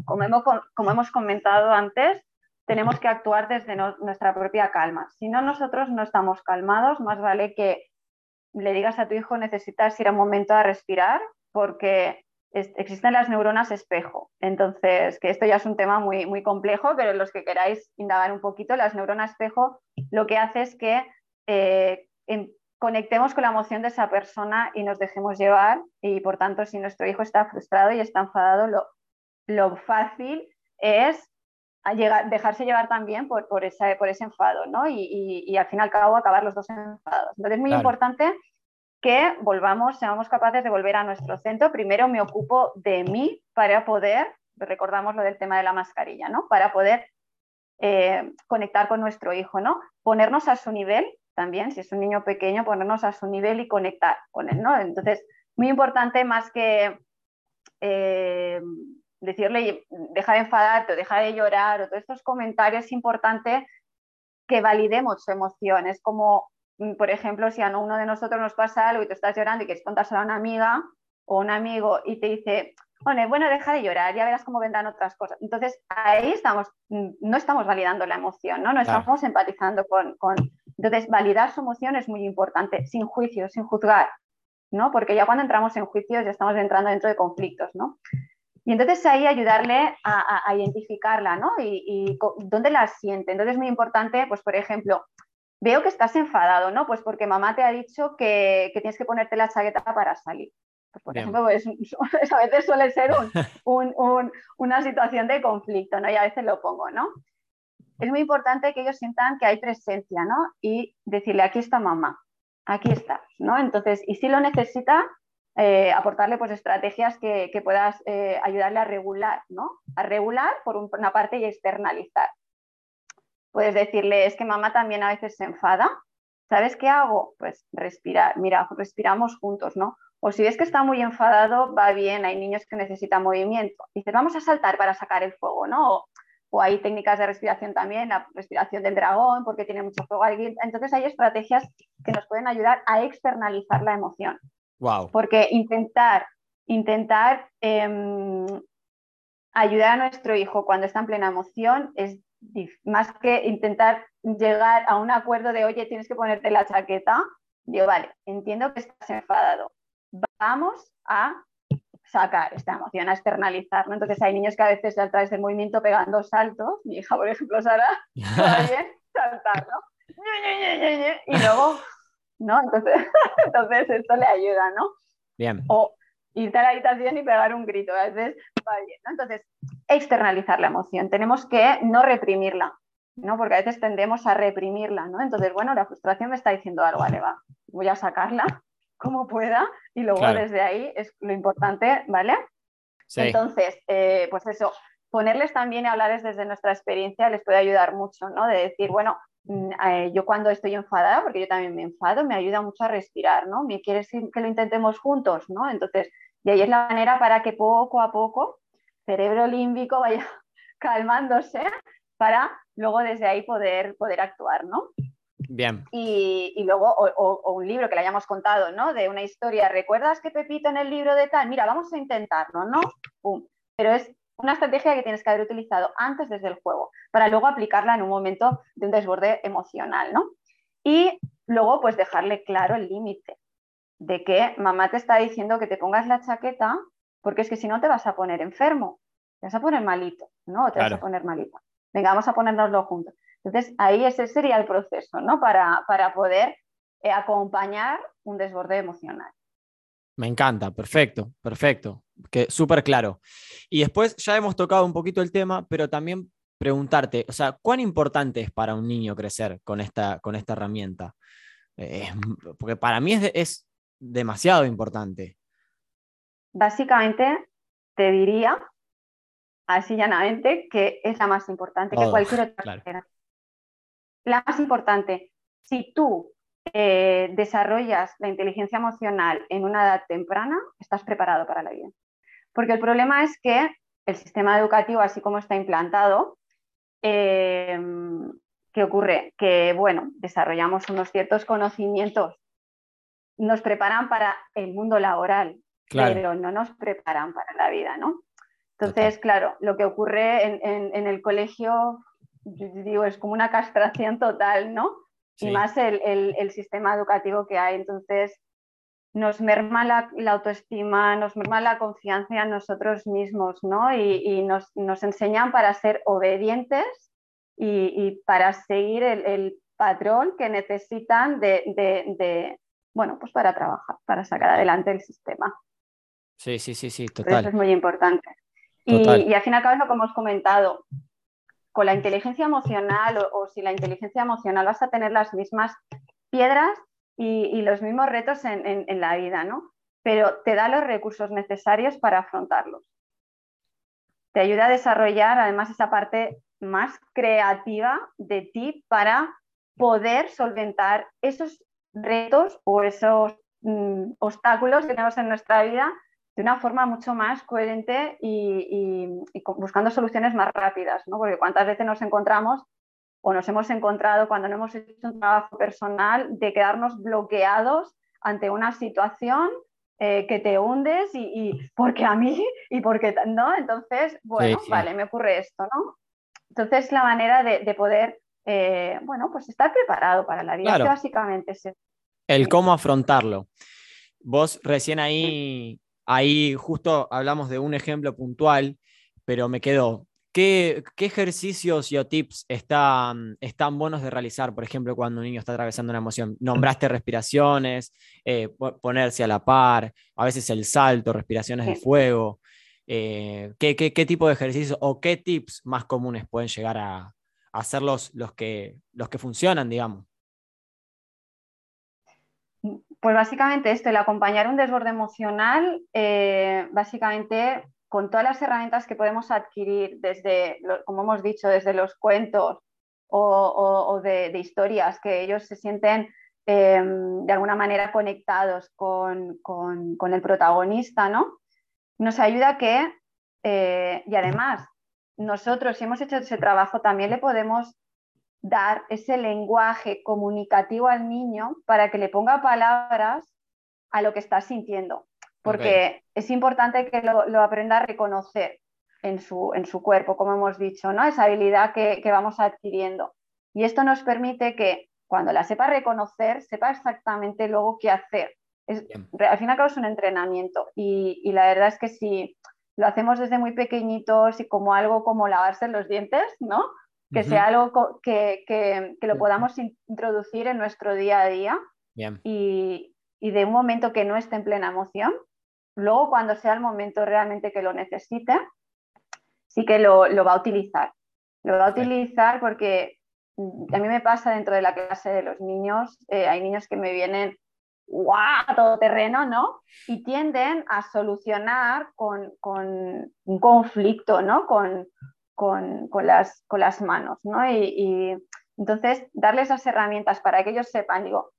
como hemos, como hemos comentado antes, tenemos que actuar desde nuestra propia calma. Si no, nosotros no estamos calmados, más vale que le digas a tu hijo necesitas ir un momento a respirar porque existen las neuronas espejo. Entonces, que esto ya es un tema muy, muy complejo, pero los que queráis indagar un poquito, las neuronas espejo lo que hace es que eh, conectemos con la emoción de esa persona y nos dejemos llevar y por tanto si nuestro hijo está frustrado y está enfadado, lo, lo fácil es llegar, dejarse llevar también por, por, esa, por ese enfado ¿no? y, y, al fin y al cabo acabar los dos enfadados. Entonces es muy importante que volvamos, seamos capaces de volver a nuestro centro. Primero me ocupo de mí para poder, recordamos lo del tema de la mascarilla, ¿no? Para poder eh, conectar con nuestro hijo, ¿no? Ponernos a su nivel también, si es un niño pequeño, ponernos a su nivel y conectar con él, ¿no? Entonces, muy importante más que eh, decirle deja de enfadarte o deja de llorar o todos estos comentarios, es importante que validemos su emoción. Es como Mm, por ejemplo, si a uno de nosotros nos pasa algo y tú estás llorando y quieres contárselo a una amiga, o un amigo y te dice, bueno, deja de llorar, ya verás cómo vendrán otras cosas. Entonces, ahí estamos, mm, no estamos validando la emoción, ¿no? No estamos empatizando con, con, Entonces, validar su emoción es muy importante, sin juicio, sin juzgar, ¿no? Porque ya cuando entramos en juicios ya estamos entrando dentro de conflictos, ¿no? Y entonces ahí ayudarle a, identificarla, ¿no? Y, y, dónde la siente. Entonces es muy importante, pues por ejemplo, veo que estás enfadado, ¿no? Pues porque mamá te ha dicho que, que tienes que ponerte la chaqueta para salir. Pues por ejemplo, pues, (laughs) a veces suele ser un, un, una situación de conflicto, ¿no? Y a veces lo pongo, ¿no? Es muy importante que ellos sientan que hay presencia, ¿no? Y decirle, aquí está mamá, aquí está, ¿no? Entonces, y si lo necesita, eh, aportarle pues estrategias que, puedas eh, ayudarle a regular, ¿no? A regular por una parte y externalizar. Puedes decirle, es que mamá también a veces se enfada. ¿Sabes qué hago? Pues respirar. Mira, respiramos juntos, ¿no? O si ves que está muy enfadado, va bien, hay niños que necesitan movimiento. Dices, vamos a saltar para sacar el fuego, ¿no? Hay técnicas de respiración también, la respiración del dragón, porque tiene mucho fuego. Entonces hay estrategias que nos pueden ayudar a externalizar la emoción. Porque intentar, intentar em, ayudar a nuestro hijo cuando está en plena emoción es más que intentar llegar a un acuerdo de, oye, tienes que ponerte la chaqueta. Digo, vale, entiendo que estás enfadado. Vamos a sacar esta emoción, a externalizar. Entonces hay niños que a veces a través del movimiento pegan dos saltos. Mi hija, por ejemplo, Sara, (laughs) bien saltar, ¿no? Y luego ¿no? Entonces, (laughs) entonces esto le ayuda, ¿no? Bien. O irte a la habitación y pegar un grito, a veces va bien, ¿no? Entonces, externalizar la emoción, tenemos que no reprimirla, ¿no? Porque a veces tendemos a reprimirla, ¿no? Entonces, bueno, la frustración me está diciendo algo, vale, va, voy a sacarla como pueda y luego desde ahí es lo importante, ¿vale? Sí. Entonces, eh, pues eso, ponerles también y hablarles desde nuestra experiencia les puede ayudar mucho, ¿no? De decir, bueno, Mm, eh, yo cuando estoy enfadada, porque yo también me enfado, me ayuda mucho a respirar, ¿no? ¿Me quieres que lo intentemos juntos, ¿no? Entonces, de ahí es la manera para que poco a poco cerebro límbico vaya (laughs) calmándose para luego desde ahí poder, poder actuar, ¿no? Bien. Y, y luego, o, un libro que le hayamos contado, ¿no? De una historia, ¿recuerdas que Pepito en el libro de tal? Mira, vamos a intentarlo, ¿no? Pum. Pero es una estrategia que tienes que haber utilizado antes desde el juego, para luego aplicarla en un momento de un desborde emocional, ¿no? Y luego, pues dejarle claro el límite de que mamá te está diciendo que te pongas la chaqueta porque es que si no te vas a poner enfermo, te vas a poner malito, ¿no? O te vas a poner malita. Venga, vamos a ponérnoslo juntos. Entonces, ahí ese sería el proceso, ¿no? Para, para poder eh, acompañar un desborde emocional. Me encanta, perfecto, perfecto, que súper claro. Y después ya hemos tocado un poquito el tema, pero también preguntarte, o sea, ¿cuán importante es para un niño crecer con esta, con esta herramienta? Eh, porque para mí es, es demasiado importante. Básicamente, te diría, así llanamente, que es la más importante que cualquier otra. La más importante. Si tú eh, desarrollas la inteligencia emocional en una edad temprana, estás preparado para la vida. Porque el problema es que el sistema educativo, así como está implantado, eh, ¿qué ocurre? Que, bueno, desarrollamos unos ciertos conocimientos, nos preparan para el mundo laboral, pero no nos preparan para la vida, ¿no? Entonces, claro, lo que ocurre en, en el colegio, digo, es como una castración total, ¿no? y más el, sistema educativo que hay. Entonces, nos merma la, autoestima, nos merma la confianza en nosotros mismos, ¿no? Y, nos, enseñan para ser obedientes y, para seguir el, patrón que necesitan de, bueno, pues para trabajar, para sacar adelante el sistema. Sí, sí, sí, sí, total. Eso es muy importante. Y, y, al fin y al cabo, como hemos comentado, con la inteligencia emocional o, si la inteligencia emocional vas a tener las mismas piedras y, los mismos retos en, la vida, ¿no? Pero te da los recursos necesarios para afrontarlos. Te ayuda a desarrollar además esa parte más creativa de ti para poder solventar esos retos o esos mm, obstáculos que tenemos en nuestra vida de una forma mucho más coherente y, buscando soluciones más rápidas, ¿no? Porque cuántas veces nos encontramos o nos hemos encontrado cuando no hemos hecho un trabajo personal de quedarnos bloqueados ante una situación eh, que te hundes y, porque a mí (laughs) y porque no, entonces, bueno, vale, me ocurre esto, ¿no? Entonces la manera de, poder, eh, bueno, pues estar preparado para la vida, básicamente es El cómo afrontarlo. Vos recién ahí, ahí justo hablamos de un ejemplo puntual, pero me quedó, ¿Qué, ejercicios y o tips están, están buenos de realizar, por ejemplo, cuando un niño está atravesando una emoción? Nombraste respiraciones, eh, ponerse a la par, a veces el salto, respiraciones de fuego. Eh, ¿qué, tipo de ejercicios o qué tips más comunes pueden llegar a, hacer los, que, los que funcionan, digamos? Pues básicamente esto, el acompañar un desborde emocional, eh, básicamente con todas las herramientas que podemos adquirir desde, como hemos dicho, desde los cuentos o, de, historias, que ellos se sienten em, de alguna manera conectados con, el protagonista, ¿no? Nos ayuda que, eh, y además, nosotros, si hemos hecho ese trabajo, también le podemos dar ese lenguaje comunicativo al niño para que le ponga palabras a lo que está sintiendo porque es importante que lo, aprenda a reconocer en su, en su, cuerpo, como hemos dicho, ¿no? esa habilidad que, vamos adquiriendo. Y esto nos permite que cuando la sepa reconocer, sepa exactamente luego qué hacer. al fin y al cabo es un entrenamiento y, la verdad es que si lo hacemos desde muy pequeñitos y como algo como lavarse los dientes, ¿no? Que sea algo que, que, lo podamos introducir en nuestro día a día Y, y de un momento que no esté en plena emoción, Luego, cuando sea el momento realmente que lo necesite, sí que lo, va a utilizar. Lo va a utilizar porque mm, a mí me pasa dentro de la clase de los niños, eh, hay niños que me vienen ¡guau! todo terreno, ¿no? Y tienden a solucionar con, un conflicto, ¿no? Con, las, con las, manos, ¿no? Y, entonces, darles esas herramientas para que ellos sepan, digo,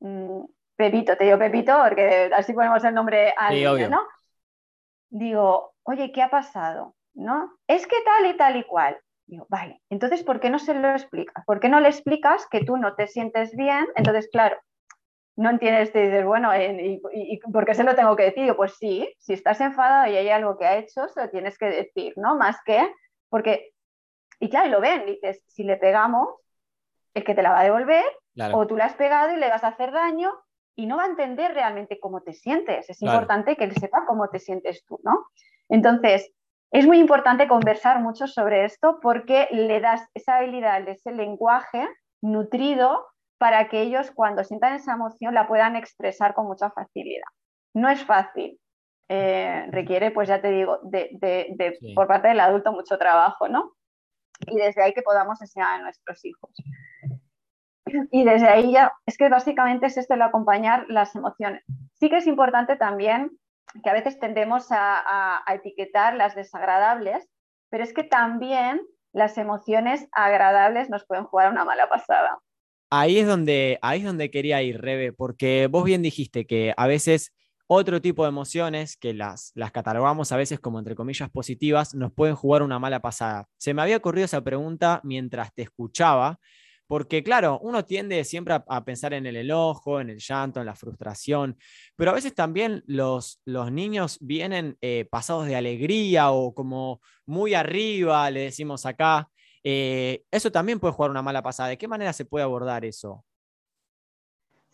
mm, Pepito, te digo Pepito porque así ponemos el nombre al niño, ¿no? Digo, oye, ¿qué ha pasado? ¿No? Es que tal y tal y cual. Digo, vale, entonces, ¿por qué no se lo explicas? ¿Por qué no le explicas que tú no te sientes bien? Entonces, claro, no entiendes, te dices, bueno, eh, ¿y, por qué se lo tengo que decir? Pues sí, si estás enfadado y hay algo que ha hecho, se lo tienes que decir, ¿no? Más que, porque, y claro, y lo ven, dices, si le pegamos, el que te la va a devolver, o tú le has pegado y le vas a hacer daño, y no va a entender realmente cómo te sientes. Es importante que él sepa cómo te sientes tú, ¿no? Entonces, es muy importante conversar mucho sobre esto porque le das esa habilidad, ese lenguaje nutrido para que ellos cuando sientan esa emoción la puedan expresar con mucha facilidad. No es fácil, eh, requiere, pues ya te digo, de, por parte del adulto mucho trabajo, ¿no? Y desde ahí que podamos enseñar a nuestros hijos. Y desde ahí ya, es que básicamente es esto el acompañar las emociones. Sí que es importante también que a veces tendemos a, etiquetar las desagradables, pero es que también las emociones agradables nos pueden jugar una mala pasada. Ahí es donde, ahí es donde quería ir, Rebe, porque vos bien dijiste que a veces otro tipo de emociones que las, las catalogamos a veces como entre comillas positivas nos pueden jugar una mala pasada. Se me había ocurrido esa pregunta mientras te escuchaba porque claro, uno tiende siempre a, pensar en el enojo, en el llanto, en la frustración, pero a veces también los, los niños vienen eh, pasados de alegría o como muy arriba, le decimos acá. Eh, eso también puede jugar una mala pasada. ¿De qué manera se puede abordar eso?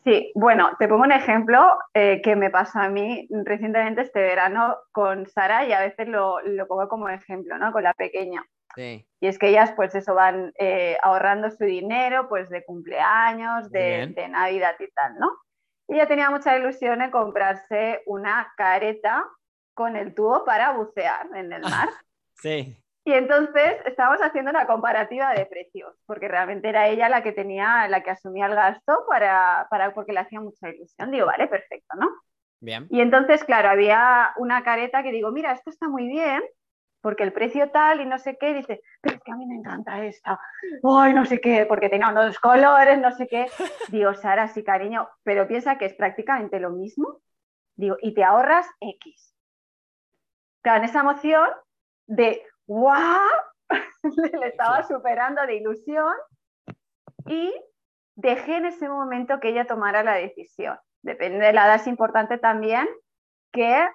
Sí, bueno, te pongo un ejemplo eh, que me pasó a mí recientemente este verano con Sara y a veces lo, lo pongo como ejemplo, ¿no? Con la pequeña. Y es que ellas pues eso van eh, ahorrando su dinero pues de cumpleaños, de, Navidad y tal, ¿no? Y ella tenía mucha ilusión en comprarse una careta con el tubo para bucear en el mar. (laughs) sí. Y entonces estábamos haciendo una comparativa de precios, porque realmente era ella la que tenía, la que asumía el gasto para, para porque le hacía mucha ilusión. Digo, vale, perfecto, ¿no? Bien. Y entonces, claro, había una careta que digo, mira, esto está muy bien, porque el precio tal y no sé qué, dice, pero es que a mí me encanta esta, ay, no sé qué, porque tenía unos colores, no sé qué. (laughs) Digo, Sara, sí, cariño, pero piensa que es prácticamente lo mismo. Digo, y te ahorras X. Claro, en esa emoción de, ¡guau! (laughs) Le estaba superando de ilusión y dejé en ese momento que ella tomara la decisión. Depende de la edad, es importante también que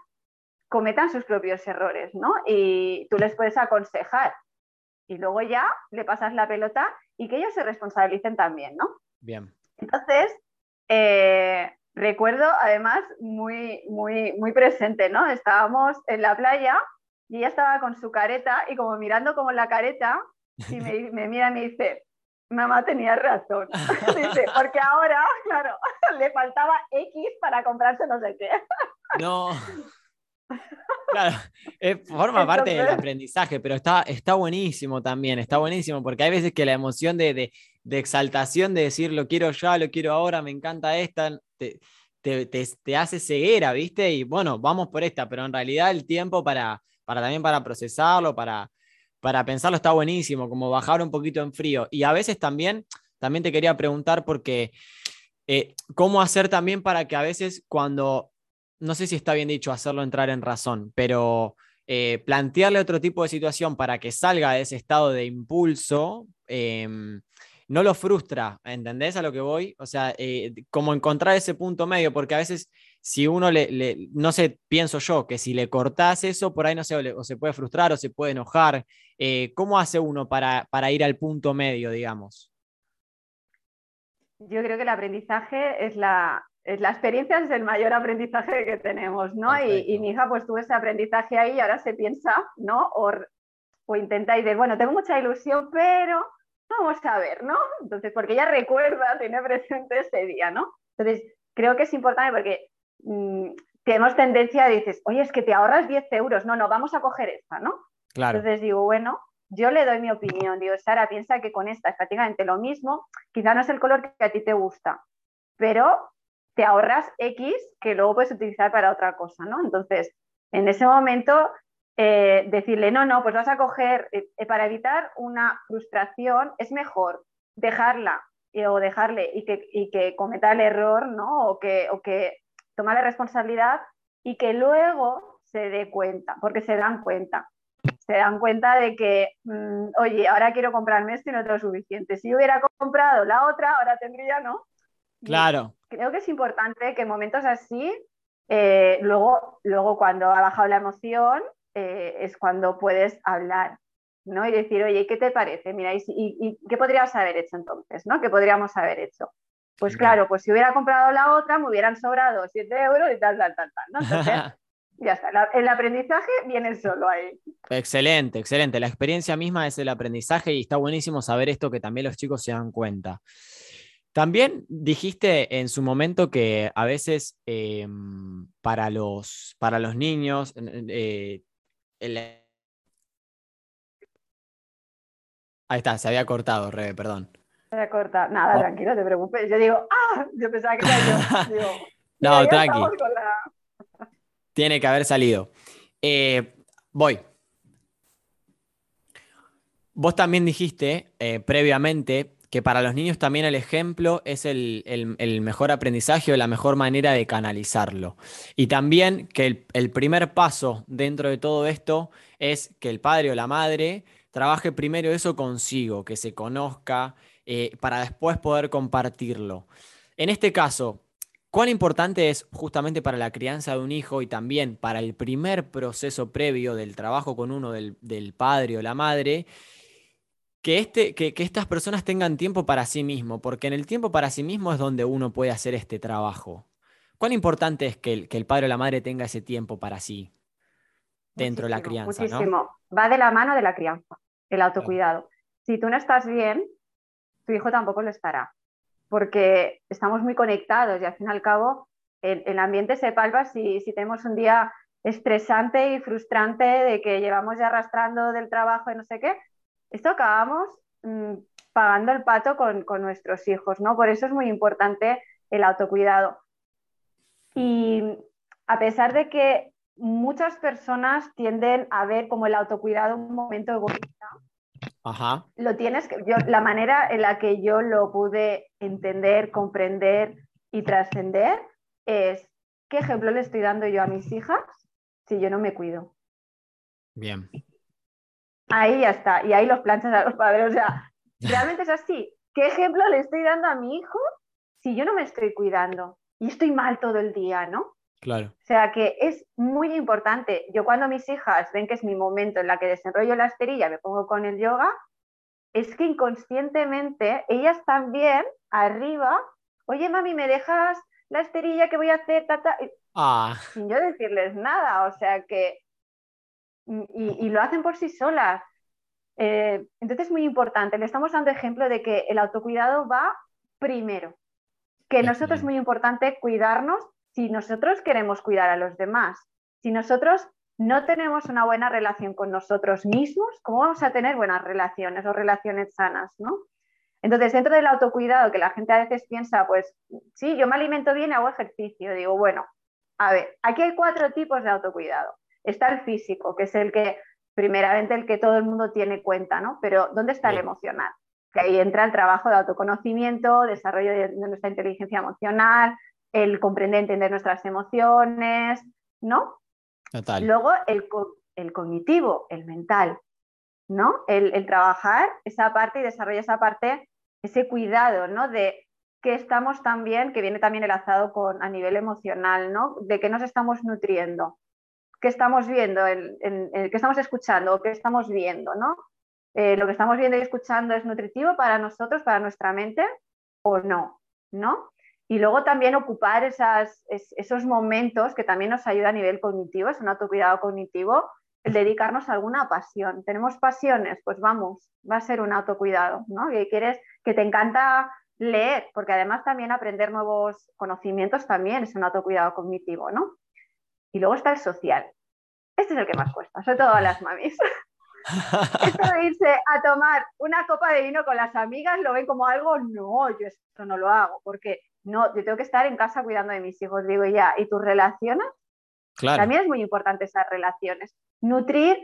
cometan sus propios errores, ¿no? Y tú les puedes aconsejar. Y luego ya le pasas la pelota y que ellos se responsabilicen también, ¿no? Bien. Entonces, eh, recuerdo además muy, muy, muy presente, ¿no? Estábamos en la playa y ella estaba con su careta y como mirando como la careta y me, (laughs) me mira y me dice, mamá tenía razón. (laughs) (laughs) dice, porque ahora, claro, le faltaba X para comprarse no sé qué. No. Claro, forma parte del aprendizaje, pero está, está buenísimo también, está buenísimo, porque hay veces que la emoción de, de, exaltación de decir lo quiero ya, lo quiero ahora, me encanta esta, te, te, te, hace ceguera, ¿viste? Y bueno, vamos por esta, pero en realidad el tiempo para, para también para procesarlo, para, para pensarlo está buenísimo, como bajar un poquito en frío. Y a veces también, también te quería preguntar porque, eh, ¿cómo hacer también para que a veces cuando no sé si está bien dicho hacerlo entrar en razón, pero eh, plantearle otro tipo de situación para que salga de ese estado de impulso, em, no lo frustra, ¿entendés a lo que voy? O sea, eh, como encontrar ese punto medio, porque a veces si uno le, no sé, pienso yo, que si le cortás eso, por ahí no sé, o, se puede frustrar o se puede enojar. Eh, ¿Cómo hace uno para, para ir al punto medio, digamos? Yo creo que el aprendizaje es la, la experiencia es el mayor aprendizaje que tenemos, ¿no? Y, mi hija pues tuvo ese aprendizaje ahí y ahora se piensa, ¿no? O, o intenta y decir, bueno, tengo mucha ilusión, pero vamos a ver, ¿no? Entonces, porque ella recuerda, tiene presente ese día, ¿no? Entonces, creo que es importante porque mm, tenemos tendencia a decir, oye, es que te ahorras 10 euros, no, no, vamos a coger esta, ¿no? Claro. Entonces digo, bueno, yo le doy mi opinión, digo, Sara, piensa que con esta es prácticamente lo mismo, quizá no es el color que a ti te gusta, pero te ahorras X que luego puedes utilizar para otra cosa, ¿no? Entonces, en ese momento, eh, decirle, no, no, pues vas a coger, eh, eh, para evitar una frustración, es mejor dejarla o dejarle y que, que, cometa el error, ¿no? O que, o que toma la responsabilidad y que luego se dé cuenta, porque se dan cuenta. Se dan cuenta de que, mm, oye, ahora quiero comprarme esto y no tengo suficiente. Si hubiera comprado la otra, ahora tendría, ¿no? Claro. Creo que es importante que en momentos así, eh, luego, luego cuando ha bajado la emoción, eh, es cuando puedes hablar, ¿no? Y decir, oye, ¿qué te parece? Mira, ¿y, qué podrías haber hecho entonces? ¿no? ¿Qué podríamos haber hecho? Pues claro, pues si hubiera comprado la otra, me hubieran sobrado 7 euros y tal, tal, tal, tal. ¿no? Entonces, (laughs) ya está, el aprendizaje viene solo ahí. Excelente, excelente. La experiencia misma es el aprendizaje y está buenísimo saber esto que también los chicos se dan cuenta. También dijiste en su momento que a veces em, para, los, para los niños, eh, Ahí está, se había cortado, Rebe, perdón. Se había cortado. Nada, oh. tranquilo, te preocupes. Yo digo, ¡ah! Yo pensaba que era yo. (laughs) no, tranqui. (laughs) Tiene que haber salido. Eh, voy. Vos también dijiste eh, previamente que para los niños también el ejemplo es el, mejor aprendizaje o la mejor manera de canalizarlo. Y también que el, primer paso dentro de todo esto es que el padre o la madre trabaje primero eso consigo, que se conozca, eh, para después poder compartirlo. En este caso, ¿cuán importante es justamente para la crianza de un hijo y también para el primer proceso previo del trabajo con uno del, del padre o la madre? que, este, que, estas personas tengan tiempo para sí mismo, porque en el tiempo para sí mismo es donde uno puede hacer este trabajo. ¿Cuán importante es que el, que el padre o la madre tenga ese tiempo para sí dentro de la crianza? Muchísimo. Va de la mano de la crianza, el autocuidado. Si tú no estás bien, tu hijo tampoco lo estará, porque estamos muy conectados y al fin y al cabo el, ambiente se palpa si, si tenemos un día estresante y frustrante de que llevamos ya arrastrando del trabajo y no sé qué, esto acabamos mm, pagando el pato con, nuestros hijos, ¿no? Por eso es muy importante el autocuidado. Y a pesar de que muchas personas tienden a ver como el autocuidado un momento egoísta, lo tienes yo, la manera en la que yo lo pude entender, comprender y trascender es qué ejemplo le estoy dando yo a mis hijas si yo no me cuido. Bien. Ahí ya está, y ahí los planchas a los padres. O sea, (laughs) realmente es así. ¿Qué ejemplo le estoy dando a mi hijo si yo no me estoy cuidando y estoy mal todo el día, ¿no? Claro. O sea que es muy importante. Yo cuando mis hijas ven que es mi momento en la que desenrollo la esterilla, me pongo con el yoga, es que inconscientemente ellas también arriba, oye mami, ¿me dejas la esterilla que voy a hacer? Ah. Sin yo decirles nada, o sea que... Y, lo hacen por sí solas. Eh, entonces es muy importante, le estamos dando ejemplo de que el autocuidado va primero, que nosotros es muy importante cuidarnos si nosotros queremos cuidar a los demás. Si nosotros no tenemos una buena relación con nosotros mismos, ¿cómo vamos a tener buenas relaciones o relaciones sanas? ¿no? Entonces, dentro del autocuidado, que la gente a veces piensa, pues sí, yo me alimento bien y hago ejercicio, digo, bueno, a ver, aquí hay cuatro tipos de autocuidado. Está el físico, que es el que, primeramente, el que todo el mundo tiene cuenta, ¿no? Pero ¿dónde está el emocional? Que ahí entra el trabajo de autoconocimiento, desarrollo de, nuestra inteligencia emocional, el comprender, entender nuestras emociones, ¿no? Luego el, el, cognitivo, el mental, ¿no? El, trabajar esa parte y desarrollar esa parte, ese cuidado, ¿no? De que estamos también, que viene también enlazado con a nivel emocional, ¿no? De que nos estamos nutriendo, qué estamos viendo, el, qué estamos escuchando o qué estamos viendo, ¿no? Eh, lo que estamos viendo y escuchando es nutritivo para nosotros, para nuestra mente o no, ¿no? Y luego también ocupar esos momentos que también nos ayuda a nivel cognitivo, es un autocuidado cognitivo, el dedicarnos a alguna pasión. ¿Tenemos pasiones? Pues vamos, va a ser un autocuidado, ¿no? Que quieres, que te encanta leer, porque además también aprender nuevos conocimientos también es un autocuidado cognitivo, ¿no? Y luego está el social. Este es el que más cuesta, sobre todo a las mamis. (laughs) Esto de irse a tomar una copa de vino con las amigas lo ven como algo, no, yo esto no lo hago, porque no, yo tengo que estar en casa cuidando de mis hijos, digo ya, ¿y tus relaciones? Claro. También es muy importante esas relaciones. Nutrir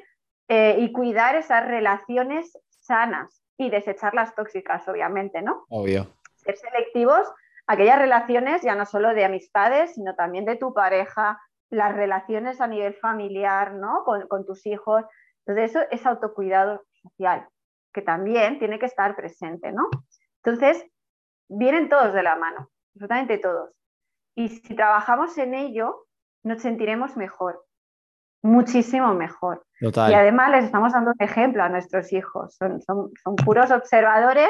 eh, y cuidar esas relaciones sanas y desechar las tóxicas, obviamente, ¿no? Obvio. Ser selectivos, aquellas relaciones ya no solo de amistades, sino también de tu pareja, las relaciones a nivel familiar, ¿no? Con, con tus hijos. Entonces, eso es autocuidado social, que también tiene que estar presente, ¿no? Entonces, vienen todos de la mano absolutamente todos. Y si trabajamos en ello, nos sentiremos mejor, muchísimo mejor. Y además les estamos dando un ejemplo a nuestros hijos. Son, son, puros observadores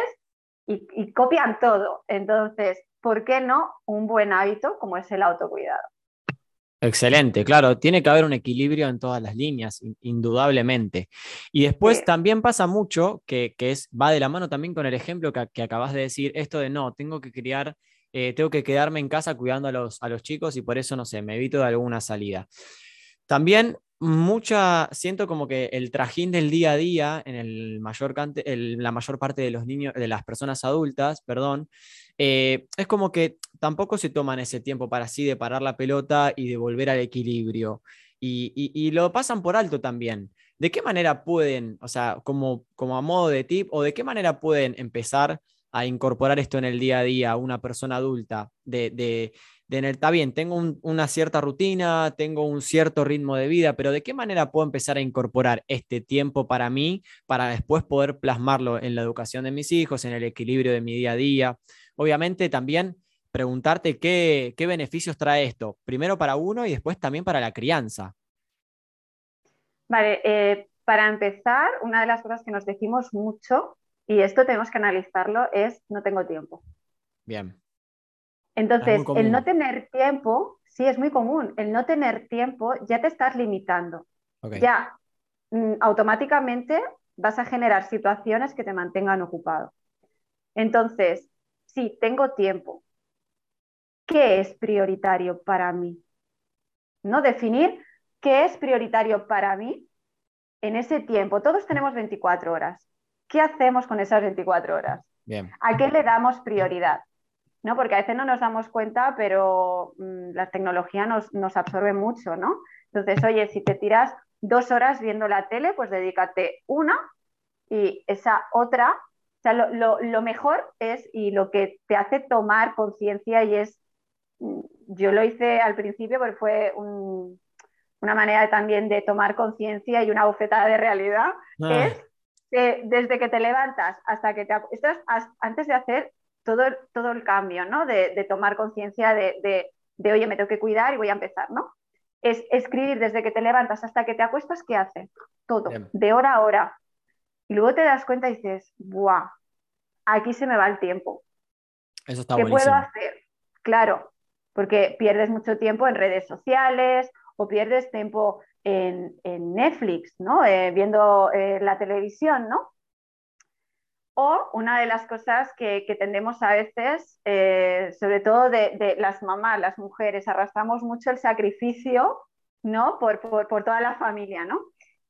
y, y, copian todo. Entonces, ¿por qué no un buen hábito como es el autocuidado? Excelente, claro, tiene que haber un equilibrio en todas las líneas, indudablemente. Y después también pasa mucho que, que, es, va de la mano también con el ejemplo que, que acabas de decir, esto de no, tengo que criar eh, tengo que quedarme en casa cuidando a los, a los chicos y por eso, no sé, me evito de alguna salida. También mucha, siento como que el trajín del día a día en el mayor la mayor parte de los niños, de las personas adultas, perdón, eh, es como que tampoco se toman ese tiempo para así de parar la pelota y de volver al equilibrio. Y, y, lo pasan por alto también. ¿De qué manera pueden, o sea, como, como a modo de tip, o de qué manera pueden empezar a incorporar esto en el día a día, una persona adulta, de, de, de está bien, tengo una cierta rutina, tengo un cierto ritmo de vida, pero ¿de qué manera puedo empezar a incorporar este tiempo para mí, para después poder plasmarlo en la educación de mis hijos, en el equilibrio de mi día a día? Obviamente también preguntarte qué, qué beneficios trae esto, primero para uno y después también para la crianza. Vale, eh, para empezar, una de las cosas que nos decimos mucho y esto tenemos que analizarlo, es no tengo tiempo. Bien. Entonces, el no tener tiempo, sí, es muy común, el no tener tiempo ya te estás limitando. Ya mm, automáticamente vas a generar situaciones que te mantengan ocupado. Entonces, sí, tengo tiempo. ¿Qué es prioritario para mí? ¿No? Definir qué es prioritario para mí en ese tiempo. Todos tenemos 24 horas. ¿Qué hacemos con esas 24 horas? ¿A qué le damos prioridad? ¿No? Porque a veces no nos damos cuenta, pero mm, la tecnología nos, nos, absorbe mucho, ¿no? Entonces, oye, si te tiras dos horas viendo la tele, pues dedícate una y esa otra. O sea, lo, lo, mejor es y lo que te hace tomar conciencia y es, mm, yo lo hice al principio porque fue una manera también de tomar conciencia y una bofetada de realidad, ah. es desde que te levantas hasta que te es antes de hacer todo, todo el cambio, ¿no? De, tomar conciencia de, de, oye, me tengo que cuidar y voy a empezar, ¿no? Es escribir desde que te levantas hasta que te acuestas, ¿qué haces? Todo, de hora a hora. Y luego te das cuenta y dices, ¡buah! Aquí se me va el tiempo. Eso está ¿Qué puedo hacer? Claro, porque pierdes mucho tiempo en redes sociales o pierdes tiempo en, Netflix, ¿no? Eh, viendo eh, la televisión, ¿no? O una de las cosas que, tendemos a veces, eh, sobre todo de, las mamás, las mujeres, arrastramos mucho el sacrificio, ¿no? Por, toda la familia, ¿no?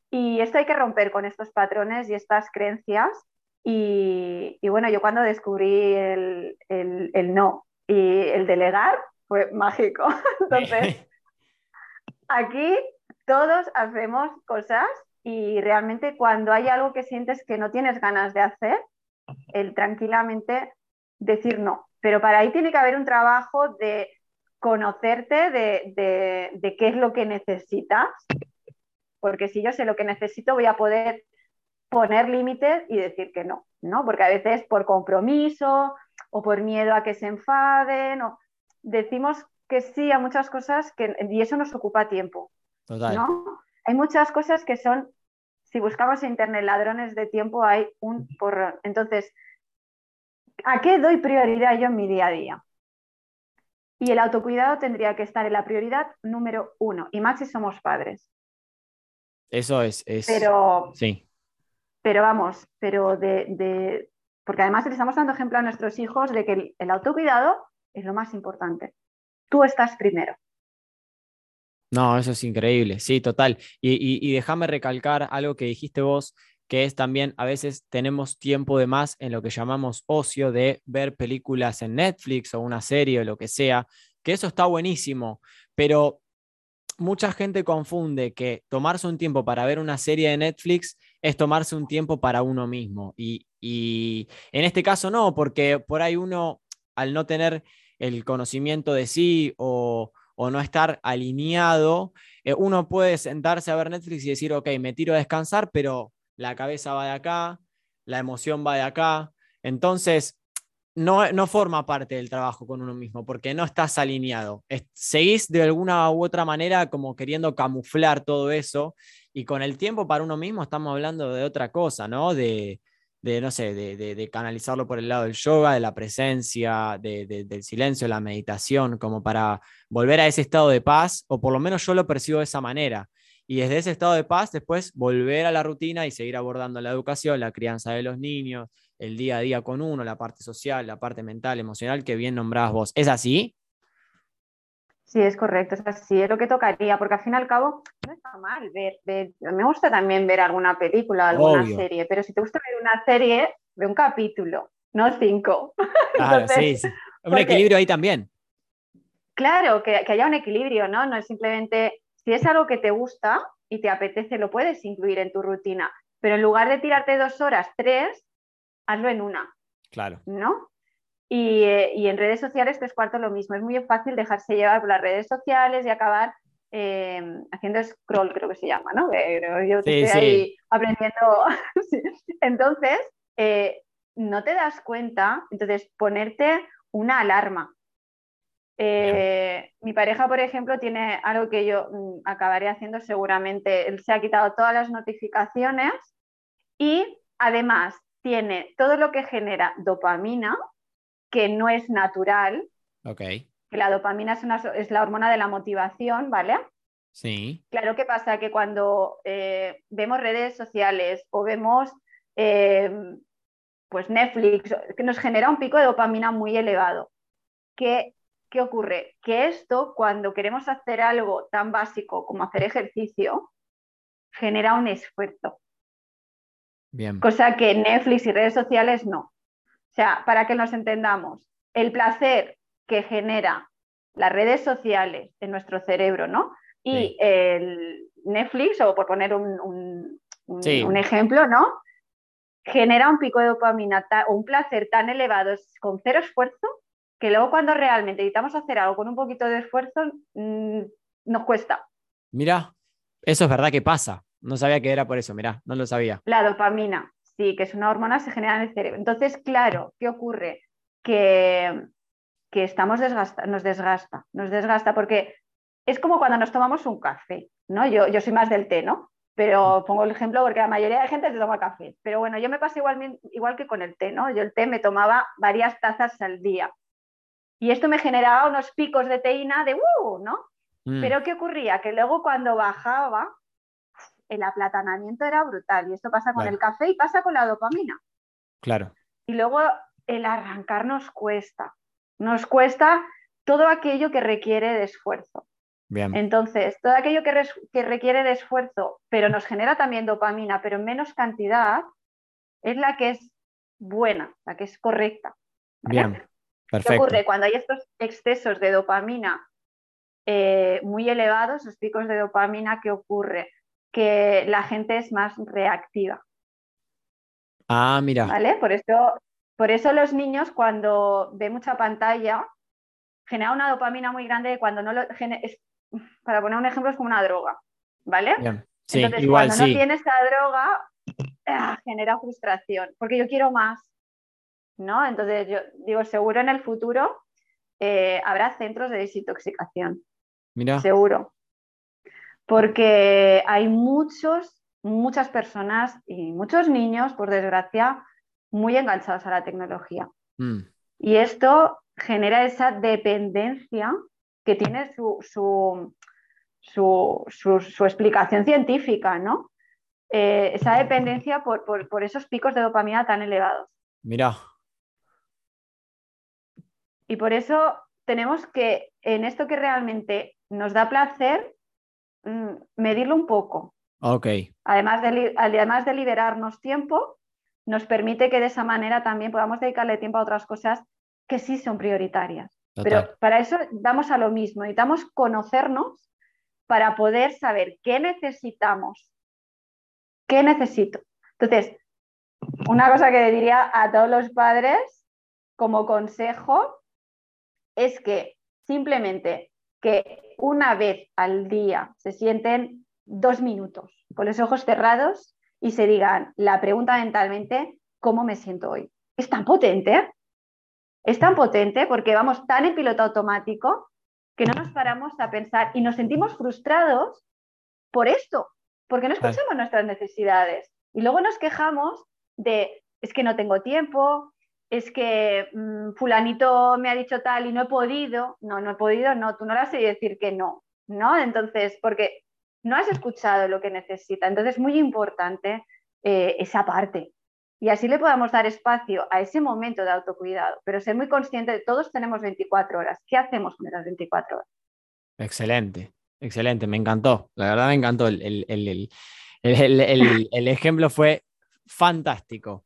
Y esto hay que romper con estos patrones y estas creencias. Y, bueno, yo cuando descubrí el, el no y el delegar, fue mágico. (laughs) Entonces, aquí todos hacemos cosas y realmente cuando hay algo que sientes que no tienes ganas de hacer, el tranquilamente decir no. Pero para ahí tiene que haber un trabajo de conocerte de, qué es lo que necesitas, porque si yo sé lo que necesito voy a poder poner límites y decir que no, ¿no? Porque a veces por compromiso o por miedo a que se enfaden, o decimos que sí a muchas cosas que, y eso nos ocupa tiempo. ¿no? Hay muchas cosas que son si buscamos en internet ladrones de tiempo, hay un porrón. Entonces, ¿a qué doy prioridad yo en mi día a día? Y el autocuidado tendría que estar en la prioridad número uno, y más si somos padres. Eso es. Pero, sí. Pero vamos, pero de, Porque además le estamos dando ejemplo a nuestros hijos de que el autocuidado es lo más importante. Tú estás primero. No, eso es increíble, sí, total. Y, déjame recalcar algo que dijiste vos, que es también a veces tenemos tiempo de más en lo que llamamos ocio de ver películas en Netflix o una serie o lo que sea, que eso está buenísimo, pero mucha gente confunde que tomarse un tiempo para ver una serie de Netflix es tomarse un tiempo para uno mismo. Y, y en este caso no, porque por ahí uno, al no tener el conocimiento de sí o o no estar alineado, eh, uno puede sentarse a ver Netflix y decir, ok, me tiro a descansar, pero la cabeza va de acá, la emoción va de acá. Entonces, no, no forma parte del trabajo con uno mismo, porque no estás alineado. seguís de alguna u otra manera como queriendo camuflar todo eso, y con el tiempo para uno mismo estamos hablando de otra cosa, ¿no? De, de, no sé, de, canalizarlo por el lado del yoga, de la presencia, del silencio, la meditación, como para volver a ese estado de paz, o por lo menos yo lo percibo de esa manera. Y desde ese estado de paz, después volver a la rutina y seguir abordando la educación, la crianza de los niños, el día a día con uno, la parte social, la parte mental, emocional, que bien nombrás vos. ¿Es así? Sí, es correcto, es así, es lo que tocaría, porque al fin y al cabo no está mal ver, me gusta también ver alguna película, alguna serie, pero si te gusta ver una serie, ve un capítulo, no cinco. (laughs) Claro, sí, un equilibrio ahí también. Claro, que, haya un equilibrio, ¿no? No es simplemente, si es algo que te gusta y te apetece, lo puedes incluir en tu rutina, pero en lugar de tirarte dos horas, tres, hazlo en una. Claro. ¿No? Eh, y, en redes sociales, tres cuartos lo mismo. Es muy fácil dejarse llevar por las redes sociales y acabar em, haciendo scroll, creo que se llama, ¿no? Yo estoy ahí aprendiendo. (laughs) Entonces, eh, no te das cuenta, entonces ponerte una alarma. Eh, mi pareja, por ejemplo, tiene algo que yo mm, acabaré haciendo seguramente. Él se ha quitado todas las notificaciones y además tiene todo lo que genera dopamina, que no es natural. Ok. Que la dopamina es, la hormona de la motivación, ¿vale? Sí. Claro que pasa que cuando eh, vemos redes sociales o vemos eh, pues Netflix, que nos genera un pico de dopamina muy elevado. ¿Qué, ¿Qué ocurre? Que esto, cuando queremos hacer algo tan básico como hacer ejercicio, genera un esfuerzo. Bien. Cosa que Netflix y redes sociales no. O sea, para que nos entendamos, el placer que genera las redes sociales en nuestro cerebro, ¿no? Y el Netflix, o por poner un, ejemplo, ¿no? Genera un pico de dopamina o un placer tan elevado con cero esfuerzo que luego cuando realmente necesitamos hacer algo con un poquito de esfuerzo, mm, nos cuesta. Mira, eso es verdad que pasa. No sabía que era por eso, mira, no lo sabía. La dopamina. Sí, que es una hormona, se genera en el cerebro. Entonces, claro, ¿qué ocurre? Que, que estamos desgasta, nos desgasta, nos desgasta porque es como cuando nos tomamos un café, ¿no? Yo, yo soy más del té, ¿no? Pero pongo el ejemplo porque la mayoría de gente se toma café. Pero bueno, yo me paso igual, igual que con el té, ¿no? Yo el té me tomaba varias tazas al día. Y esto me generaba unos picos de teína de ¡uh! ¿no? Mm. Pero ¿qué ocurría? Que luego cuando bajaba, el aplatanamiento era brutal. Y esto pasa con el café y pasa con la dopamina. Claro. Y luego el arrancar nos cuesta. Nos cuesta todo aquello que requiere de esfuerzo. Entonces, todo aquello que, requiere de esfuerzo, pero nos genera también dopamina, pero en menos cantidad, es la que es buena, la que es correcta. Bien, perfecto. ¿Qué ocurre cuando hay estos excesos de dopamina eh, muy elevados, los picos de dopamina, ¿qué ocurre? Que la gente es más reactiva. Ah, mira. ¿Vale? Por eso, por eso los niños cuando ven mucha pantalla genera una dopamina muy grande cuando no lo para poner un ejemplo, es como una droga, ¿vale? Sí, Entonces, igual, cuando no tiene esa droga, ah, genera frustración, porque yo quiero más, ¿no? Entonces, yo digo, seguro en el futuro eh, habrá centros de desintoxicación. Mira. Seguro. Porque hay muchos, muchas personas y muchos niños, por desgracia, muy enganchados a la tecnología. Mm. Y esto genera esa dependencia que tiene su, su, explicación científica, ¿no? Eh, esa dependencia por, esos picos de dopamina tan elevados. Mira. Y por eso tenemos que, en esto que realmente nos da placer, mm, medirlo un poco. Ok. Además de, además de liberarnos tiempo, nos permite que de esa manera también podamos dedicarle tiempo a otras cosas que sí son prioritarias. Pero para eso damos a lo mismo, necesitamos conocernos para poder saber qué necesitamos, qué necesito. Entonces, una cosa que diría a todos los padres como consejo es que simplemente que una vez al día se sienten dos minutos con los ojos cerrados y se digan la pregunta mentalmente, ¿cómo me siento hoy? Es tan potente, es tan potente porque vamos tan en piloto automático que no nos paramos a pensar y nos sentimos frustrados por esto, porque no escuchamos nuestras necesidades. Y luego nos quejamos de, es que no tengo tiempo, es que mm, fulanito me ha dicho tal y no he podido. No, no he podido, no, tú no le has de decir que no, ¿no? Entonces, porque no has escuchado lo que necesita. Entonces, es muy importante eh, esa parte y así le podamos dar espacio a ese momento de autocuidado, pero ser muy consciente de todos tenemos 24 horas. ¿Qué hacemos con esas 24 horas? Excelente, excelente, me encantó, la verdad me encantó, el, el, ejemplo fue fantástico.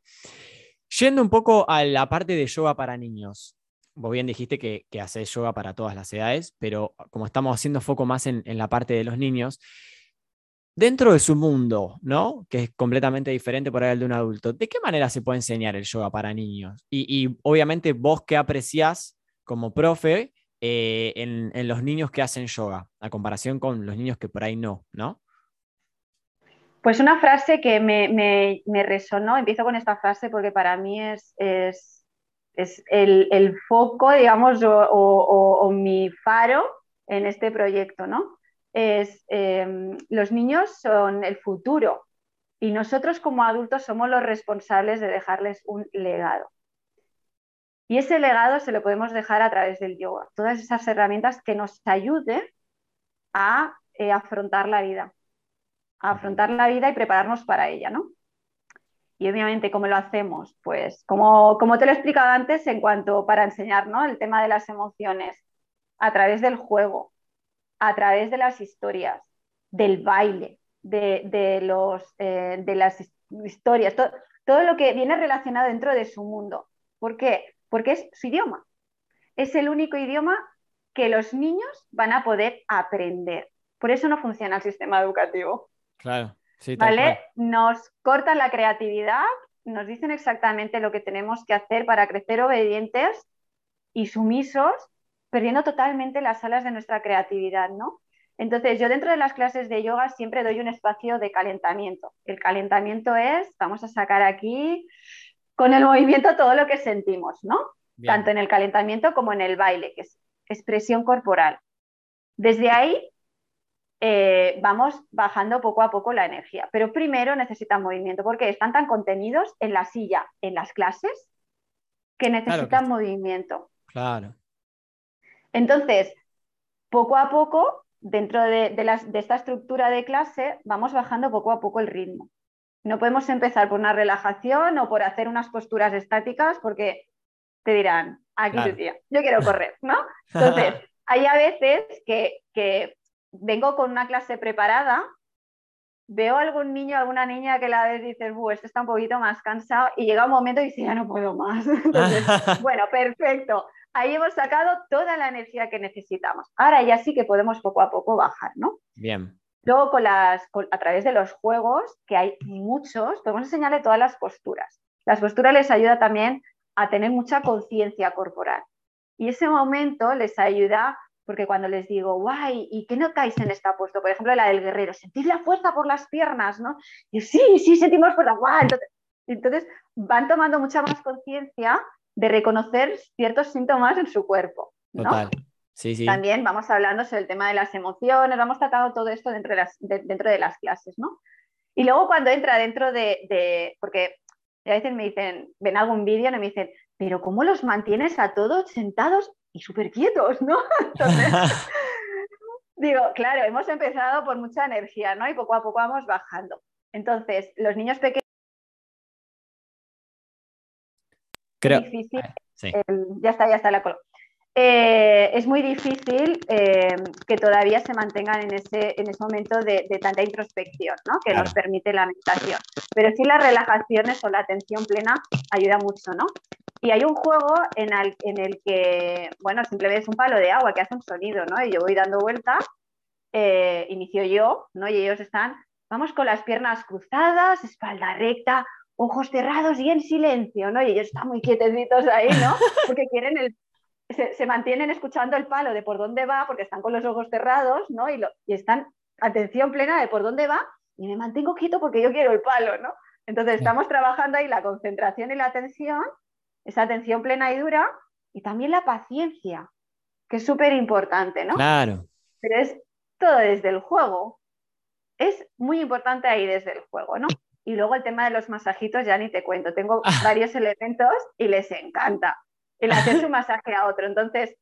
Yendo un poco a la parte de yoga para niños, vos bien dijiste que, que haces yoga para todas las edades, pero como estamos haciendo foco más en, en la parte de los niños, dentro de su mundo, ¿no? Que es completamente diferente por ahí al de un adulto, ¿de qué manera se puede enseñar el yoga para niños? Y, obviamente vos qué apreciás como profe eh, en, los niños que hacen yoga, a comparación con los niños que por ahí no, ¿no? Pues una frase que me, resonó, empiezo con esta frase porque para mí es, es, el, foco, digamos, o mi faro en este proyecto, ¿no? es em, los niños son el futuro y nosotros como adultos somos los responsables de dejarles un legado. Y ese legado se lo podemos dejar a través del yoga, todas esas herramientas que nos ayuden a eh, afrontar la vida, afrontar la vida y prepararnos para ella, ¿no? Y obviamente, ¿cómo lo hacemos? Pues como, como te lo he explicado antes, en cuanto para enseñar ¿no? el tema de las emociones, a través del juego, a través de las historias, del baile, de, los, eh, de las historias, todo lo que viene relacionado dentro de su mundo. ¿Por qué? Porque es su idioma. Es el único idioma que los niños van a poder aprender. Por eso no funciona el sistema educativo. Claro, sí. ¿Vale? Nos cortan la creatividad, nos dicen exactamente lo que tenemos que hacer para crecer obedientes y sumisos perdiendo totalmente las alas de nuestra creatividad, ¿no? Entonces, yo dentro de las clases de yoga siempre doy un espacio de calentamiento. El calentamiento es, vamos a sacar aquí con el movimiento todo lo que sentimos, ¿no? tanto en el calentamiento como en el baile, que es expresión corporal. Desde ahí eh, vamos bajando poco a poco la energía, pero primero necesitan movimiento porque están tan contenidos en la silla, en las clases, que necesitan movimiento. Claro. Entonces, poco a poco, dentro de, de esta estructura de clase, vamos bajando poco a poco el ritmo. No podemos empezar por una relajación o por hacer unas posturas estáticas porque te dirán, aquí yo quiero correr, ¿no? (laughs) Entonces, hay a veces que, vengo con una clase preparada, veo a algún niño, alguna niña que la vez dices, este está un poquito más cansado y llega un momento y dice, ya no puedo más. (laughs) (laughs) bueno, perfecto. Ahí hemos sacado toda la energía que necesitamos. Ahora ya sí que podemos poco a poco bajar, ¿no? Bien. Luego, con las, a través de los juegos, que hay muchos, podemos enseñarle todas las posturas. Las posturas les ayuda también a tener mucha conciencia corporal. Y ese momento les ayuda porque cuando les digo, guay, ¿y qué no caes en esta puesto? Por ejemplo, la del guerrero, sentir la fuerza por las piernas, ¿no? Y sí, sí, sentimos fuerza, guay. Entonces, entonces van tomando mucha más conciencia de reconocer ciertos síntomas en su cuerpo. ¿no? Total. También vamos hablando sobre el tema de las emociones, vamos tratando todo esto dentro de las, dentro de las clases, ¿no? Y luego cuando entra dentro de, porque a veces me dicen, ven algún vídeo y me dicen, pero ¿cómo los mantienes a todos sentados y súper quietos, ¿no? (laughs) Entonces, digo, claro, hemos empezado por mucha energía, ¿no? Y poco a poco vamos bajando. Entonces, los niños pequeños... Creo... Difícil, ya está, ya está la cola. Eh, es muy difícil eh, que todavía se mantengan en ese, en ese momento de, tanta introspección ¿no? que nos permite la meditación. Pero sí las relajaciones o la atención plena ayuda mucho, ¿no? Y hay un juego en el, en el que, bueno, simplemente es un palo de agua que hace un sonido, ¿no? Y yo voy dando vueltas, eh, inicio yo, ¿no? Y ellos están, vamos con las piernas cruzadas, espalda recta, ojos cerrados y en silencio, ¿no? Y ellos están muy quietecitos ahí, ¿no? (laughs) Porque quieren el se, mantienen escuchando el palo de por dónde va, porque están con los ojos cerrados, ¿no? Y, y están atención plena de por dónde va, y me mantengo quieto porque yo quiero el palo, ¿no? Entonces estamos trabajando ahí la concentración y la atención, esa atención plena y dura, y también la paciencia, que es súper importante, ¿no? Claro. Pero es todo desde el juego. Es muy importante ahí desde el juego, ¿no? Y luego el tema de los masajitos ya ni te cuento. Tengo varios elementos y les encanta el hacer su (laughs) masaje a otro. Entonces,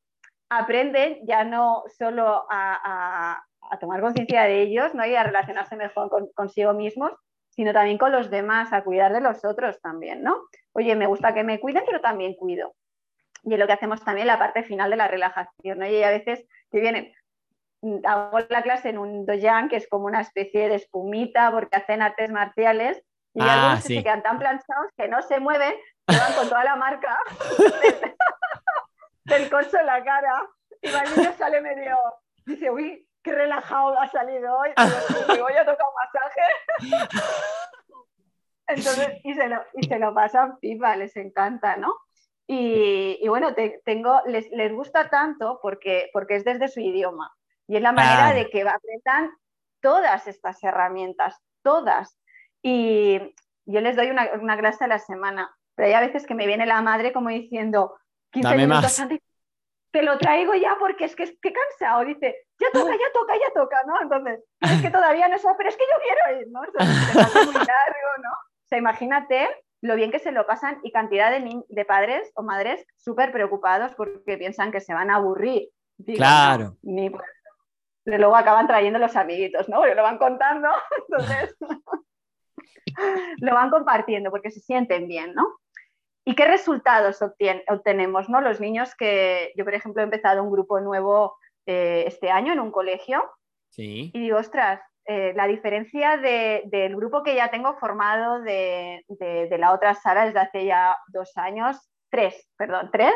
aprenden ya no solo a, tomar conciencia de ellos ¿no? y a relacionarse mejor con, consigo mismos, sino también con los demás, a cuidar de los otros también, ¿no? Oye, me gusta que me cuiden, pero también cuido. Y es lo que hacemos también la parte final de la relajación, ¿no? Y a veces que vienen, hago la clase en un doyan, que es como una especie de espumita, porque hacen artes marciales, y ah, algunos se quedan tan planchados que no se mueven, se van con toda la marca (laughs) del, corso en la cara. Y el niño sale medio, dice, uy, qué relajado ha salido hoy. Y voy a tocar un masaje. (laughs) Entonces, y se lo, y se lo pasan pipa, les encanta, ¿no? Y, y bueno, tengo, les, les, gusta tanto porque, porque es desde su idioma. Y es la manera de que aprendan todas estas herramientas, todas. Y yo les doy una, una clase a la semana, pero hay a veces que me viene la madre como diciendo, 15 minutos antes, te lo traigo ya porque es que es que cansado. Dice, ya toca, ya toca, ya toca, ¿no? Entonces, (laughs) es que todavía no sé, pero es que yo quiero ir, ¿no? muy largo, ¿no? O sea, imagínate lo bien que se lo pasan y cantidad de, de padres o madres súper preocupados porque piensan que se van a aburrir. claro. ni Pero luego acaban trayendo los amiguitos, ¿no? Porque lo van contando, (laughs) entonces (laughs) lo van compartiendo porque se sienten bien, ¿no? ¿Y qué resultados obtenemos, ¿no? Los niños que yo, por ejemplo, he empezado un grupo nuevo eh, este año en un colegio sí. y digo, ostras, eh, la diferencia del grupo que ya tengo formado de, la otra sala desde hace ya dos años, tres, perdón, tres,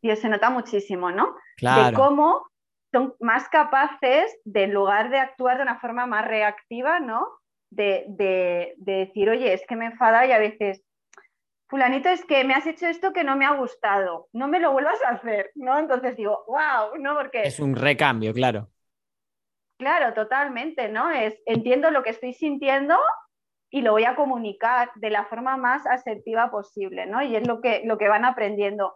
y se nota muchísimo, ¿no? Claro. De cómo son más capaces de, en lugar de actuar de una forma más reactiva, ¿no? de, decir, oye, es que me enfada y a veces, fulanito, es que me has hecho esto que no me ha gustado, no me lo vuelvas a hacer, ¿no? Entonces digo, wow, ¿no? Porque... Es un recambio, claro. Claro, totalmente, ¿no? Es, entiendo lo que estoy sintiendo y lo voy a comunicar de la forma más asertiva posible, ¿no? Y es lo que, lo que van aprendiendo.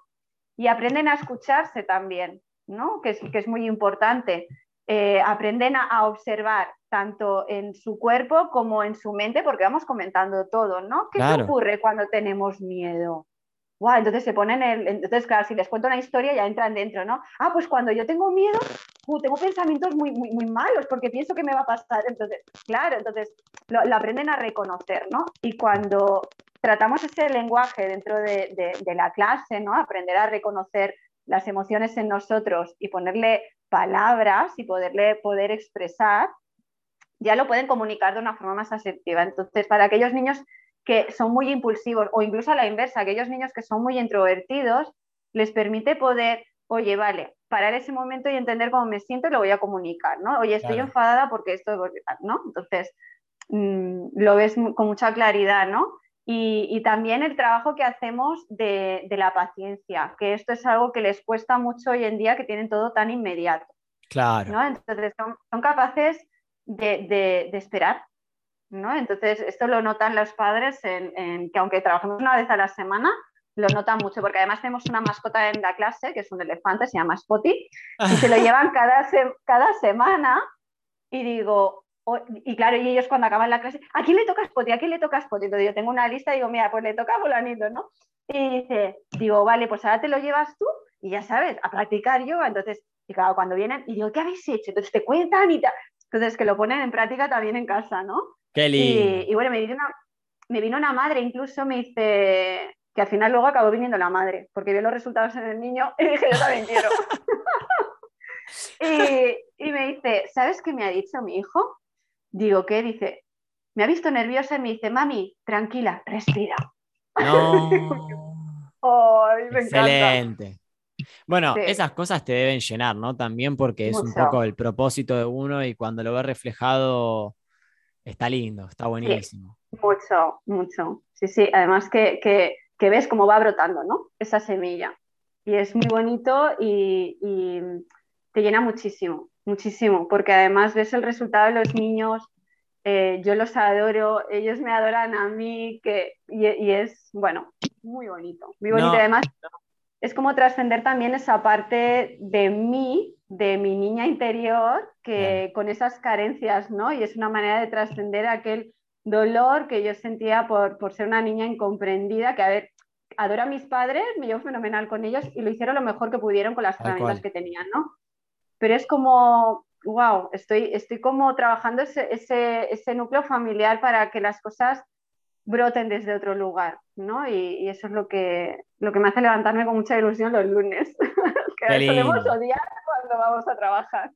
y aprenden a escucharse también, ¿no? que, es, que es muy importante. Eh, aprenden a, observar tanto en su cuerpo como en su mente, porque vamos comentando todo, ¿no? ¿Qué ocurre cuando tenemos miedo? entonces se ponen el, entonces claro, si les cuento una historia ya entran dentro, ¿no? Ah, pues cuando yo tengo miedo, uh, tengo pensamientos muy, muy, muy malos porque pienso que me va a pasar. Entonces, claro, entonces lo, aprenden a reconocer, ¿no? Y cuando tratamos ese lenguaje dentro de, de, la clase, ¿no? Aprender a reconocer las emociones en nosotros y ponerle palabras y poderle poder expresar, ya lo pueden comunicar de una forma más asertiva. Entonces, para aquellos niños que son muy impulsivos o incluso a la inversa, aquellos niños que son muy introvertidos, les permite poder, oye, vale, parar ese momento y entender cómo me siento y lo voy a comunicar, ¿no? Oye, estoy enfadada porque esto, ¿no? Entonces, mm, lo ves con mucha claridad, ¿no? Y, también el trabajo que hacemos de, la paciencia, que esto es algo que les cuesta mucho hoy en día, que tienen todo tan inmediato. Claro. ¿no? Entonces, son, capaces de, de esperar, ¿no? Entonces, esto lo notan los padres en, que aunque trabajemos una vez a la semana, lo notan mucho, porque además tenemos una mascota en la clase, que es un elefante, se llama Spotty, y se lo (laughs) llevan cada, cada semana, y digo, y claro, y ellos cuando acaban la clase, ¿a quién le toca Spotty? ¿A quién le toca Spotty? Entonces yo tengo una lista y digo, mira, pues le toca a fulanito, ¿no? Y dice, digo, vale, pues ahora te lo llevas tú, y ya sabes, a practicar yoga, entonces, y claro, cuando vienen, y digo, ¿qué habéis hecho? Entonces te cuentan y tal. Entonces, que lo ponen en práctica también en casa, ¿no? Y, bueno, me vino, una, me vino una madre, incluso me dice que al final luego acabó viniendo la madre, porque vio los resultados en el niño y dije, yo también quiero. (laughs) (laughs) y, me dice, ¿sabes qué me ha dicho mi hijo? Digo, ¿qué? Dice, me ha visto nerviosa y me dice, mami, tranquila, respira. No. (laughs) me Excelente. Bueno, esas cosas te deben llenar, ¿no? También porque es un poco el propósito de uno y cuando lo ves reflejado Está lindo, está buenísimo. mucho, mucho. Sí, sí, además que, que, ves cómo va brotando, ¿no? Esa semilla. Y es muy bonito y, te llena muchísimo, muchísimo, porque además ves el resultado de los niños, eh, yo los adoro, ellos me adoran a mí, que, y, es, bueno, muy bonito, muy bonito. Además, es como trascender también esa parte de mí, de mi niña interior, que con esas carencias, ¿no? Y es una manera de trascender aquel dolor que yo sentía por, por ser una niña incomprendida, que a ver, adoro a mis padres, me llevo fenomenal con ellos y lo hicieron lo mejor que pudieron con las herramientas que tenían, ¿no? Pero es como, wow, estoy, estoy como trabajando ese, ese, ese núcleo familiar para que las cosas broten desde otro lugar, ¿no? Y, eso es lo que, lo que me hace levantarme con mucha ilusión los lunes, (laughs) que solemos odiar cuando vamos a trabajar.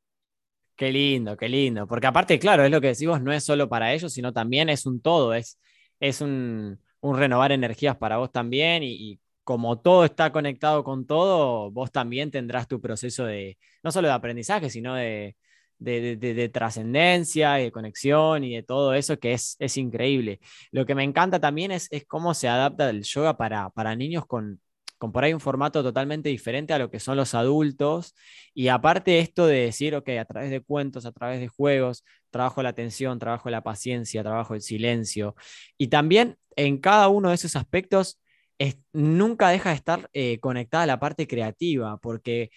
Qué lindo, qué lindo, porque aparte, claro, es lo que decimos, no es solo para ellos, sino también es un todo, es, es un, renovar energías para vos también y, como todo está conectado con todo, vos también tendrás tu proceso de, no solo de aprendizaje, sino de, de, trascendencia y de conexión y de todo eso que es, es increíble. Lo que me encanta también es, es cómo se adapta el yoga para, para niños con, con por ahí un formato totalmente diferente a lo que son los adultos. Y aparte esto de decir, ok, a través de cuentos, a través de juegos, trabajo la atención, trabajo la paciencia, trabajo el silencio. Y también en cada uno de esos aspectos nunca deja de estar eh, conectada a la parte creativa, porque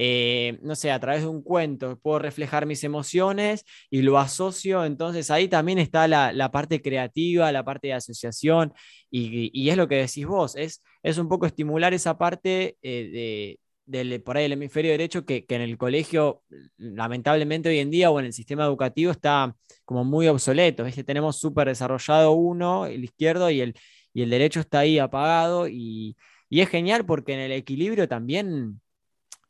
eh, no sé, a través de un cuento puedo reflejar mis emociones y lo asocio, entonces ahí también está la, parte creativa, la parte de asociación y, es lo que decís vos, es, es un poco estimular esa parte eh, de, del, por ahí el hemisferio derecho que, en el colegio, lamentablemente hoy en día o en el sistema educativo está como muy obsoleto, que tenemos súper desarrollado uno, el izquierdo y el, y el derecho está ahí apagado y, y es genial porque en el equilibrio también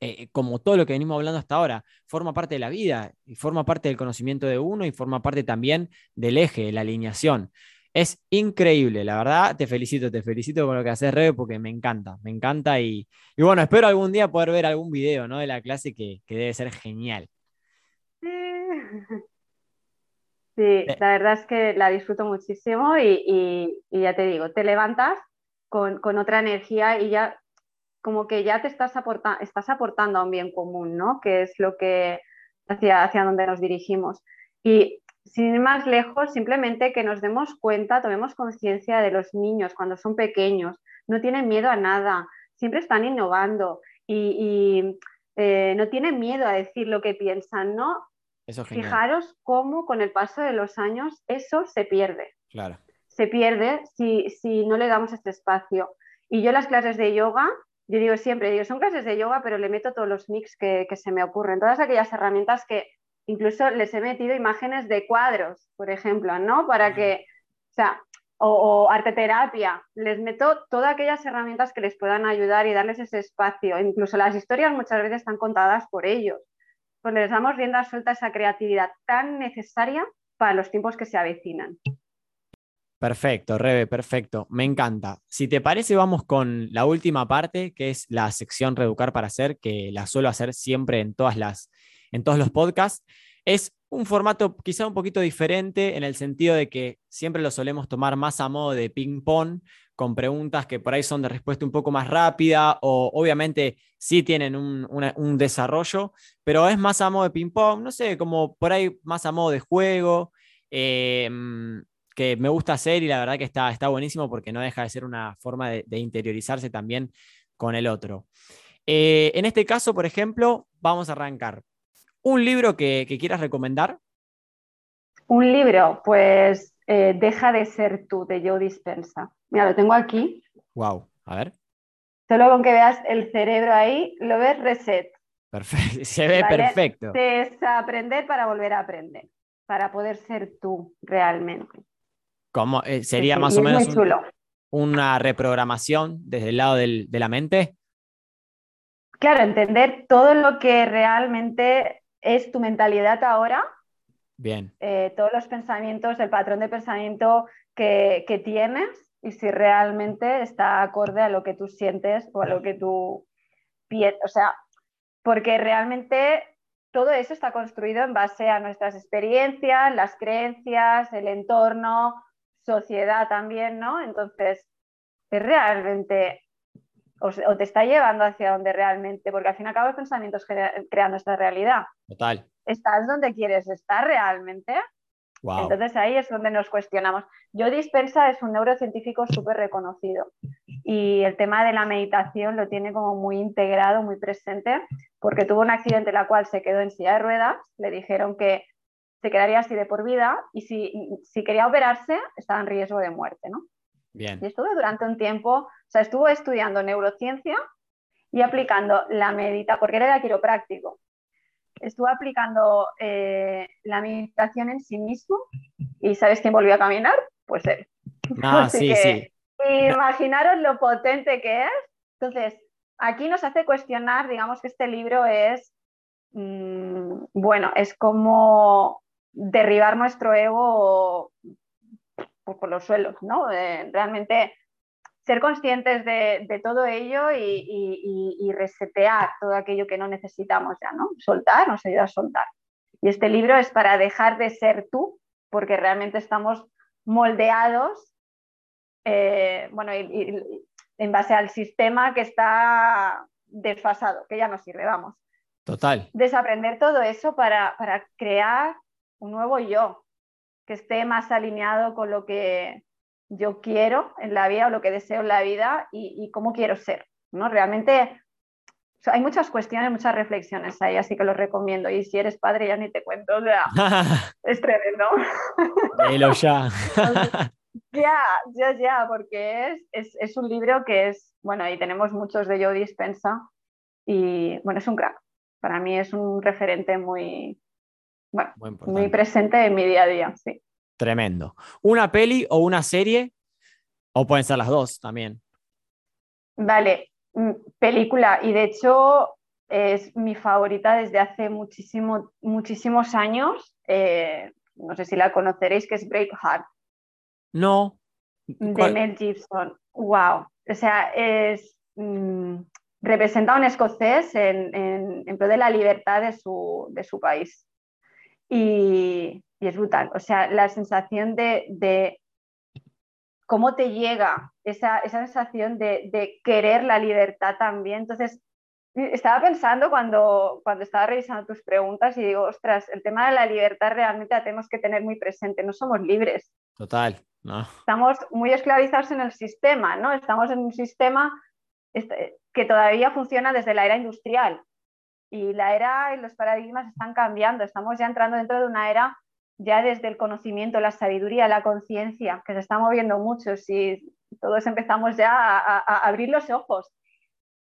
eh, como todo lo que venimos hablando hasta ahora, forma parte de la vida y forma parte del conocimiento de uno y forma parte también del eje, de la alineación. Es increíble, la verdad, te felicito, te felicito por lo que haces, Rebe, porque me encanta, me encanta y, bueno, espero algún día poder ver algún video ¿no? de la clase que, debe ser genial. (laughs) Sí. la verdad es que la disfruto muchísimo y, ya te digo, te levantas con, con, otra energía y ya como que ya te estás, estás aportando a un bien común, ¿no? Que es lo que hacia, hacia donde nos dirigimos. Y sin ir más lejos, simplemente que nos demos cuenta, tomemos conciencia de los niños cuando son pequeños, no tienen miedo a nada, siempre están innovando y, eh, no tienen miedo a decir lo que piensan, ¿no? Fijaros cómo con el paso de los años eso se pierde. Claro. Se pierde si, si no le damos este espacio. Y yo las clases de yoga, yo digo siempre, digo, son clases de yoga, pero le meto todos los mix que, que se me ocurren, todas aquellas herramientas que incluso les he metido imágenes de cuadros, por ejemplo, ¿no? Para que, o sea, o, arte terapia, les meto todas aquellas herramientas que les puedan ayudar y darles ese espacio. Incluso las historias muchas veces están contadas por ellos. Pues les damos rienda suelta esa creatividad tan necesaria para los tiempos que se avecinan. Perfecto, Rebe, perfecto. Me encanta. Si te parece, vamos con la última parte, que es la sección Reeducar para Hacer, que la suelo hacer siempre en, todas las, en todos los podcasts. Es un formato quizá un poquito diferente en el sentido de que siempre lo solemos tomar más a modo de ping-pong, con preguntas que por ahí son de respuesta un poco más rápida o obviamente sí tienen un, desarrollo, pero es más a modo de ping-pong, no sé, como por ahí más a modo de juego, em, que me gusta hacer y la verdad que está, está buenísimo porque no deja de ser una forma de, interiorizarse también con el otro. Eh, en este caso, por ejemplo, vamos a arrancar. ¿Un libro que, quieras recomendar? Un libro, pues eh, Deja de ser tú, de Joe Dispensa. Mira, lo tengo aquí. Wow, a ver. Solo con que veas el cerebro ahí, lo ves reset. Perfecto, (laughs) se ve perfecto. Desaprender para volver a aprender, para poder ser tú realmente. ¿Cómo? Eh, ¿Sería más o menos una reprogramación desde el lado de la mente? Claro, entender todo lo que realmente es tu mentalidad ahora. Bien. Eh, todos los pensamientos, el patrón de pensamiento que, tienes y si realmente está acorde a lo que tú sientes o a lo que tú piensas. O sea, porque realmente todo eso está construido en base a nuestras experiencias, las creencias, el entorno, sociedad también, ¿no? Entonces, es realmente o, te está llevando hacia donde realmente, porque al fin y al cabo los pensamientos crean nuestra realidad. Total. ¿Estás donde quieres estar realmente? Entonces ahí es donde nos cuestionamos. Yo Dispensa es un neurocientífico súper reconocido y el tema de la meditación lo tiene como muy integrado, muy presente, porque tuvo un accidente en la cual se quedó en silla de ruedas, le dijeron que se quedaría así de por vida y si, si quería operarse estaba en riesgo de muerte, ¿no? Bien. Y estuve durante un tiempo, o sea, estuvo estudiando neurociencia y aplicando la meditación, porque era quiropráctico. Estuvo aplicando eh, la meditación en sí mismo y ¿sabes quién volvió a caminar? Pues él. Ah, (laughs) sí, sí. Imaginaros lo potente que es. Entonces, aquí nos hace cuestionar, digamos que este libro es, mm, bueno, es como derribar nuestro ego por, los suelos, ¿no? realmente ser conscientes de, todo ello y, resetear todo aquello que no necesitamos ya, ¿no? Soltar nos ayuda a soltar. Y este libro es para dejar de ser tú, porque realmente estamos moldeados, eh, bueno, en base al sistema que está desfasado, que ya no sirve, vamos. Total. Desaprender todo eso para, para crear un nuevo yo, que esté más alineado con lo que yo quiero en la vida o lo que deseo en la vida y, cómo quiero ser. ¿no? Realmente hay muchas cuestiones, muchas reflexiones ahí, así que los recomiendo. Y si eres padre, ya ni te cuento, o sea, (laughs) es tremendo. ya. (laughs) ya, ya, ya, porque es, es, un libro que es, bueno, ahí tenemos muchos de yo dispensa y bueno, es un crack. Para mí es un referente muy, bueno, muy presente en mi día a día, sí. Tremendo. ¿Una peli o una serie? O pueden ser las dos también. Vale, mm, película. Y de hecho es mi favorita desde hace muchísimo, muchísimos años. Eh, no sé si la conoceréis, que es Breakheart. No. De Mel Gibson. Wow. O sea, es. Mm, representa a un escocés en, en, pro de la libertad de su, de su país y, es brutal. O sea, la sensación de, cómo te llega esa, sensación de, querer la libertad también. Entonces, estaba pensando cuando, cuando estaba revisando tus preguntas y digo, ostras, el tema de la libertad realmente la tenemos que tener muy presente, no somos libres. Total, no. Estamos muy esclavizados en el sistema, ¿no? Estamos en un sistema este, que todavía funciona desde la era industrial. Y la era y los paradigmas están cambiando. Estamos ya entrando dentro de una era ya desde el conocimiento, la sabiduría, la conciencia, que se está moviendo mucho. Si todos empezamos ya a, abrir los ojos.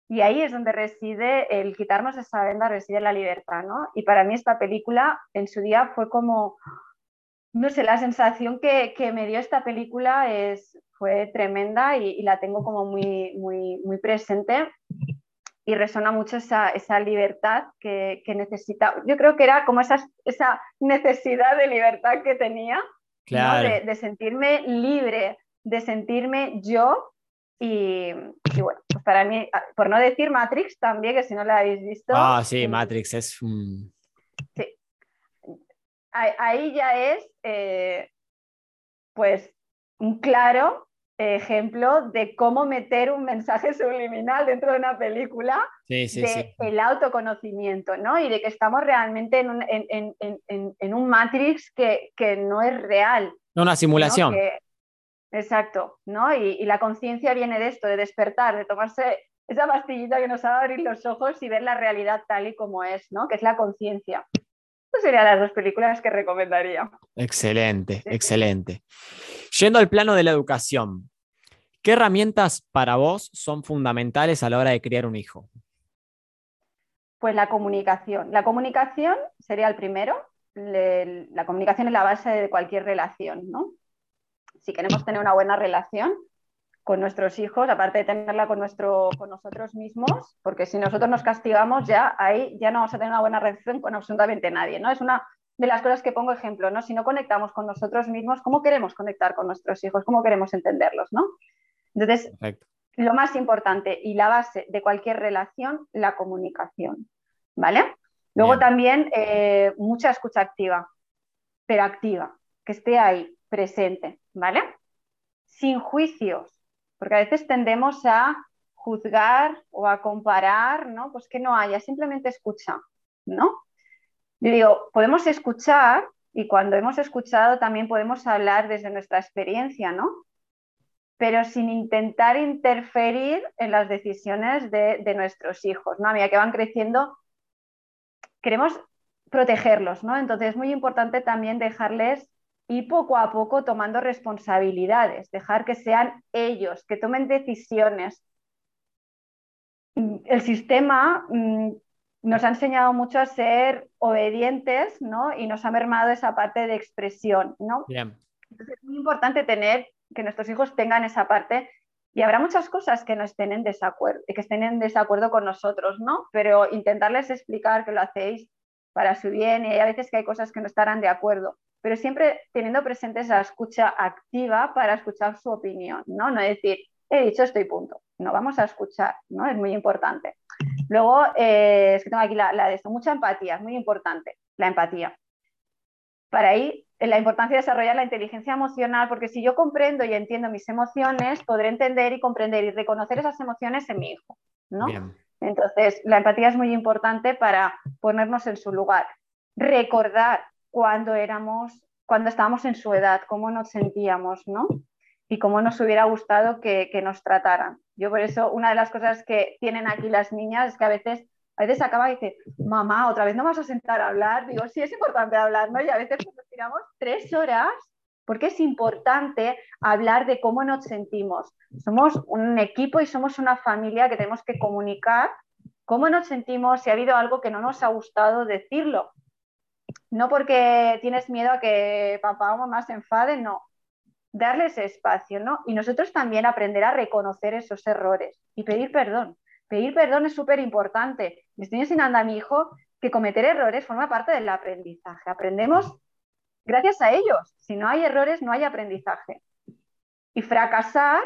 Y ahí es donde reside el quitarnos esa venda, reside la libertad, ¿no? Y para mí esta película en su día fue como, no sé, la sensación que, me dio esta película es, fue tremenda y, la tengo como muy, muy, muy presente y resona mucho esa, libertad que, necesita. Yo creo que era como esa, esa necesidad de libertad que tenía, de, sentirme libre, de sentirme yo. Y, bueno, pues para mí, ah, por no decir Matrix también, que si no la habéis visto. Ah, sí, Matrix es. Sí. Ahí ya es, eh, pues, un claro ejemplo de cómo meter un mensaje (laughs) subliminal dentro de una película de el autoconocimiento, ¿no? Y de que estamos realmente en un, en, un Matrix que, no es real. Una simulación. exacto, ¿no? Y, la conciencia viene de esto, de despertar, de tomarse esa pastillita que nos va a abrir los ojos y ver la realidad tal y como es, ¿no? Que es la conciencia. Esas serían las dos películas que recomendaría. Excelente, excelente. Yendo al plano de la educación, ¿qué herramientas para vos son fundamentales a la hora de criar un hijo? Pues la comunicación. La comunicación sería el primero. la comunicación es la base de cualquier relación, ¿no? Si queremos tener una buena relación con nuestros hijos, aparte de tenerla con, nuestro, con nosotros mismos, porque si nosotros nos castigamos, ya ahí ya no vamos a tener una buena relación con absolutamente nadie, ¿no? Es una de las cosas que pongo ejemplo, ¿no? Si no conectamos con nosotros mismos, ¿cómo queremos conectar con nuestros hijos? ¿Cómo queremos entenderlos, ¿no? Entonces, lo más importante y la base de cualquier relación, la comunicación, ¿vale? Luego también eh, mucha escucha activa, pero activa, que esté ahí, presente, ¿vale? Sin juicios, porque a veces tendemos a juzgar o a comparar, ¿no? Pues que no haya, simplemente escucha, ¿no? Yo digo, podemos escuchar y cuando hemos escuchado también podemos hablar desde nuestra experiencia, ¿no? Pero sin intentar interferir en las decisiones de, nuestros hijos, ¿no? A medida que van creciendo, queremos protegerlos, ¿no? Entonces es muy importante también dejarles y poco a poco tomando responsabilidades, dejar que sean ellos, que tomen decisiones. El sistema mm, nos ha enseñado mucho a ser obedientes, ¿no? Y nos ha mermado esa parte de expresión, ¿no? Entonces es muy importante tener que nuestros hijos tengan esa parte y habrá muchas cosas que no estén en desacuerdo, que estén en desacuerdo con nosotros, ¿no? Pero intentarles explicar que lo hacéis para su bien y hay a veces que hay cosas que no estarán de acuerdo, pero siempre teniendo presente esa escucha activa para escuchar su opinión, ¿no? No decir, he dicho esto y punto. No, vamos a escuchar, ¿no? Es muy importante. Luego, eh, es que tengo aquí la, de esto, mucha empatía, es muy importante, la empatía. Para ahí, la importancia de desarrollar la inteligencia emocional, porque si yo comprendo y entiendo mis emociones, podré entender y comprender y reconocer esas emociones en mi hijo, ¿no? Entonces, la empatía es muy importante para ponernos en su lugar. Recordar cuando éramos, cuando estábamos en su edad, cómo nos sentíamos, ¿no? y cómo nos hubiera gustado que, nos trataran. Yo por eso, una de las cosas que tienen aquí las niñas es que a veces, a veces acaba y dice, mamá, otra vez no vas a sentar a hablar. Digo, sí, es importante hablar, ¿no? Y a veces nos tiramos tres horas porque es importante hablar de cómo nos sentimos. Somos un equipo y somos una familia que tenemos que comunicar cómo nos sentimos, si ha habido algo que no nos ha gustado, decirlo. No porque tienes miedo a que papá o mamá se enfaden, no darles espacio, ¿no? Y nosotros también aprender a reconocer esos errores y pedir perdón. Pedir perdón es súper importante. Me estoy enseñando a mi hijo que cometer errores forma parte del aprendizaje. Aprendemos gracias a ellos. Si no hay errores, no hay aprendizaje. Y fracasar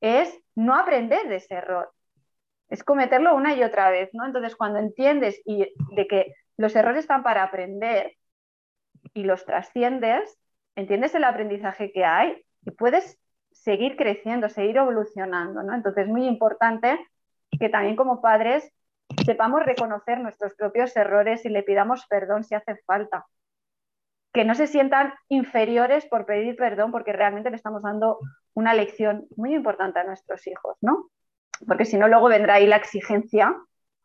es no aprender de ese error. Es cometerlo una y otra vez, ¿no? Entonces, cuando entiendes y de que los errores están para aprender y los trasciendes, entiendes el aprendizaje que hay y puedes seguir creciendo, seguir evolucionando, ¿no? Entonces es muy importante que también como padres sepamos reconocer nuestros propios errores y le pidamos perdón si hace falta. Que no se sientan inferiores por pedir perdón porque realmente le estamos dando una lección muy importante a nuestros hijos, ¿no? porque si no luego vendrá ahí la exigencia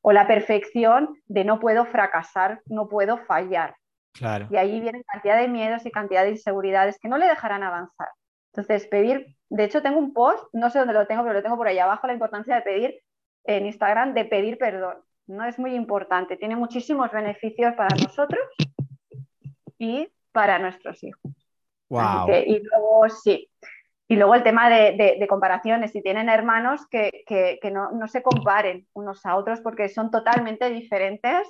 o la perfección de no puedo fracasar, no puedo fallar. Claro. Y ahí vienen cantidad de miedos y cantidad de inseguridades que no le dejarán avanzar. Entonces, pedir, de hecho tengo un post, no sé dónde lo tengo, pero lo tengo por ahí abajo, la importancia de pedir en Instagram, de pedir perdón. No es muy importante, tiene muchísimos beneficios para nosotros y para nuestros hijos. Wow. y luego sí, y luego el tema de, comparaciones, si tienen hermanos que, no, se comparen unos a otros porque son totalmente diferentes,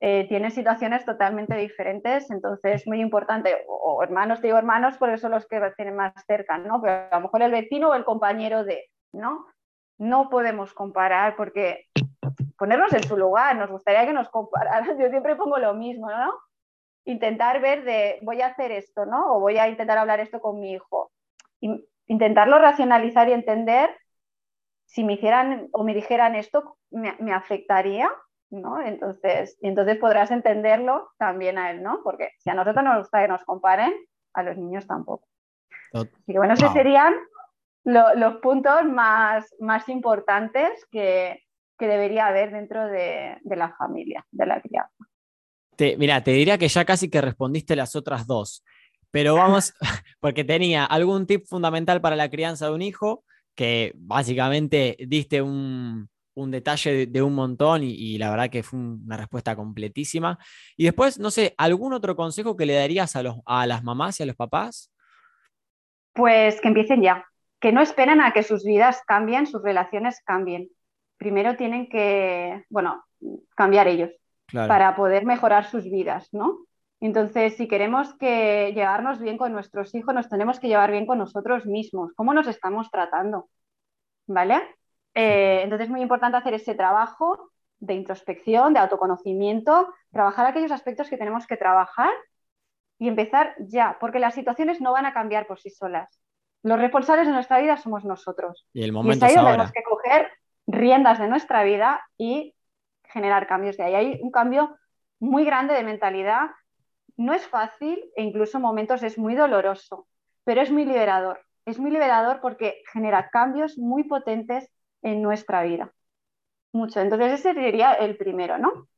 eh, tienen situaciones totalmente diferentes, entonces es muy importante, o, hermanos, digo hermanos, porque son los que tienen más cerca, ¿no? Pero a lo mejor el vecino o el compañero de, ¿no? No podemos comparar porque ponernos en su lugar, nos gustaría que nos compararan, (laughs) yo siempre pongo lo mismo, ¿no? Intentar ver de, voy a hacer esto, ¿no? O voy a intentar hablar esto con mi hijo intentarlo racionalizar y entender si me hicieran o me dijeran esto, me, afectaría, ¿no? Entonces, y entonces podrás entenderlo también a él, ¿no? Porque si a nosotros nos gusta que nos comparen, a los niños tampoco. Así que bueno, esos serían los puntos más, más importantes que, debería haber dentro de, la familia, de la crianza. mira, te diría que ya casi que respondiste las otras dos. Pero vamos, (laughs) (laughs) porque tenía algún tip fundamental para la crianza de un hijo, que básicamente diste un, detalle de, un montón y, la verdad que fue una respuesta completísima. Y después, no sé, ¿algún otro consejo que le darías a, los, a las mamás y a los papás? Pues que empiecen ya, que no esperen a que sus vidas cambien, sus relaciones cambien. Primero tienen que, bueno, cambiar ellos para poder mejorar sus vidas, ¿no? Entonces, si queremos que llevarnos bien con nuestros hijos, nos tenemos que llevar bien con nosotros mismos. ¿Cómo nos estamos tratando? ¿Vale? Eh, entonces, es muy importante hacer ese trabajo de introspección, de autoconocimiento, trabajar aquellos aspectos que tenemos que trabajar y empezar ya, porque las situaciones no van a cambiar por sí solas. Los responsables de nuestra vida somos nosotros. Y el momento es ahí tenemos que coger riendas de nuestra vida y generar cambios de ahí. Hay un cambio muy grande de mentalidad no es fácil e incluso en momentos es muy doloroso, pero es muy liberador. Es muy liberador porque genera cambios muy potentes en nuestra vida. Mucho. Entonces ese sería el primero, ¿no?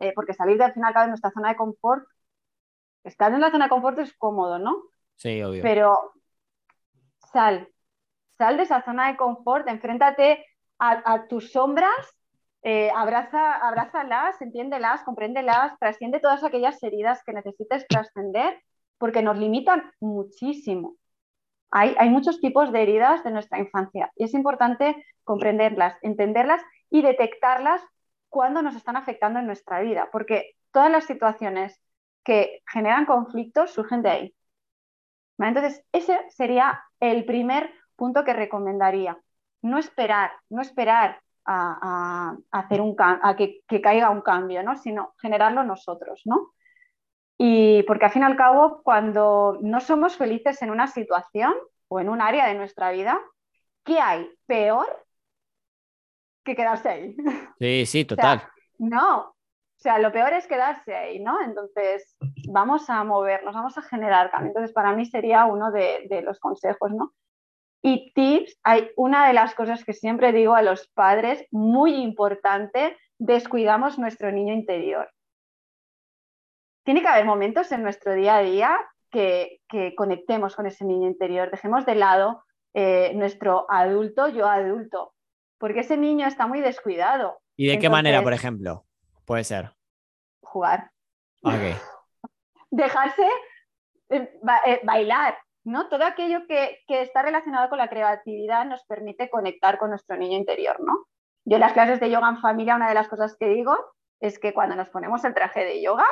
Eh, porque salir de al final de nuestra zona de confort, estar en la zona de confort es cómodo, ¿no? Sí, obvio. Pero sal, sal de esa zona de confort, enfréntate a tus sombras eh, abraza, abrázalas, entiéndelas, compréndelas, trasciende todas aquellas heridas que necesites trascender, porque nos limitan muchísimo. Hay, hay, muchos tipos de heridas de nuestra infancia y es importante comprenderlas, entenderlas y detectarlas cuando nos están afectando en nuestra vida, porque todas las situaciones que generan conflictos surgen de ahí. Entonces, ese sería el primer punto que recomendaría. No esperar, no esperar a, hacer un a que, caiga un cambio, ¿no? sino generarlo nosotros. ¿no? Y porque al fin y al cabo, cuando no somos felices en una situación o en un área de nuestra vida, ¿qué hay peor que quedarse ahí? (laughs) Sí, sí, total. no, o sea, lo peor es quedarse ahí, ¿no? Entonces, vamos a movernos, vamos a generar cambio. Entonces, para mí sería uno de, de los consejos, ¿no? Y tips, hay una de las cosas que siempre digo a los padres, muy importante, descuidamos nuestro niño interior. Tiene que haber momentos en nuestro día a día que, conectemos con ese niño interior, dejemos de lado eh, nuestro adulto, yo adulto, porque ese niño está muy descuidado. ¿Y de qué manera, por ejemplo? Puede ser. Jugar. Okay. Dejarse eh, eh, bailar, ¿no? Todo aquello que, está relacionado con la creatividad nos permite conectar con nuestro niño interior, ¿no? Yo en las clases de yoga en familia, una de las cosas que digo es que cuando nos ponemos el traje de yoga,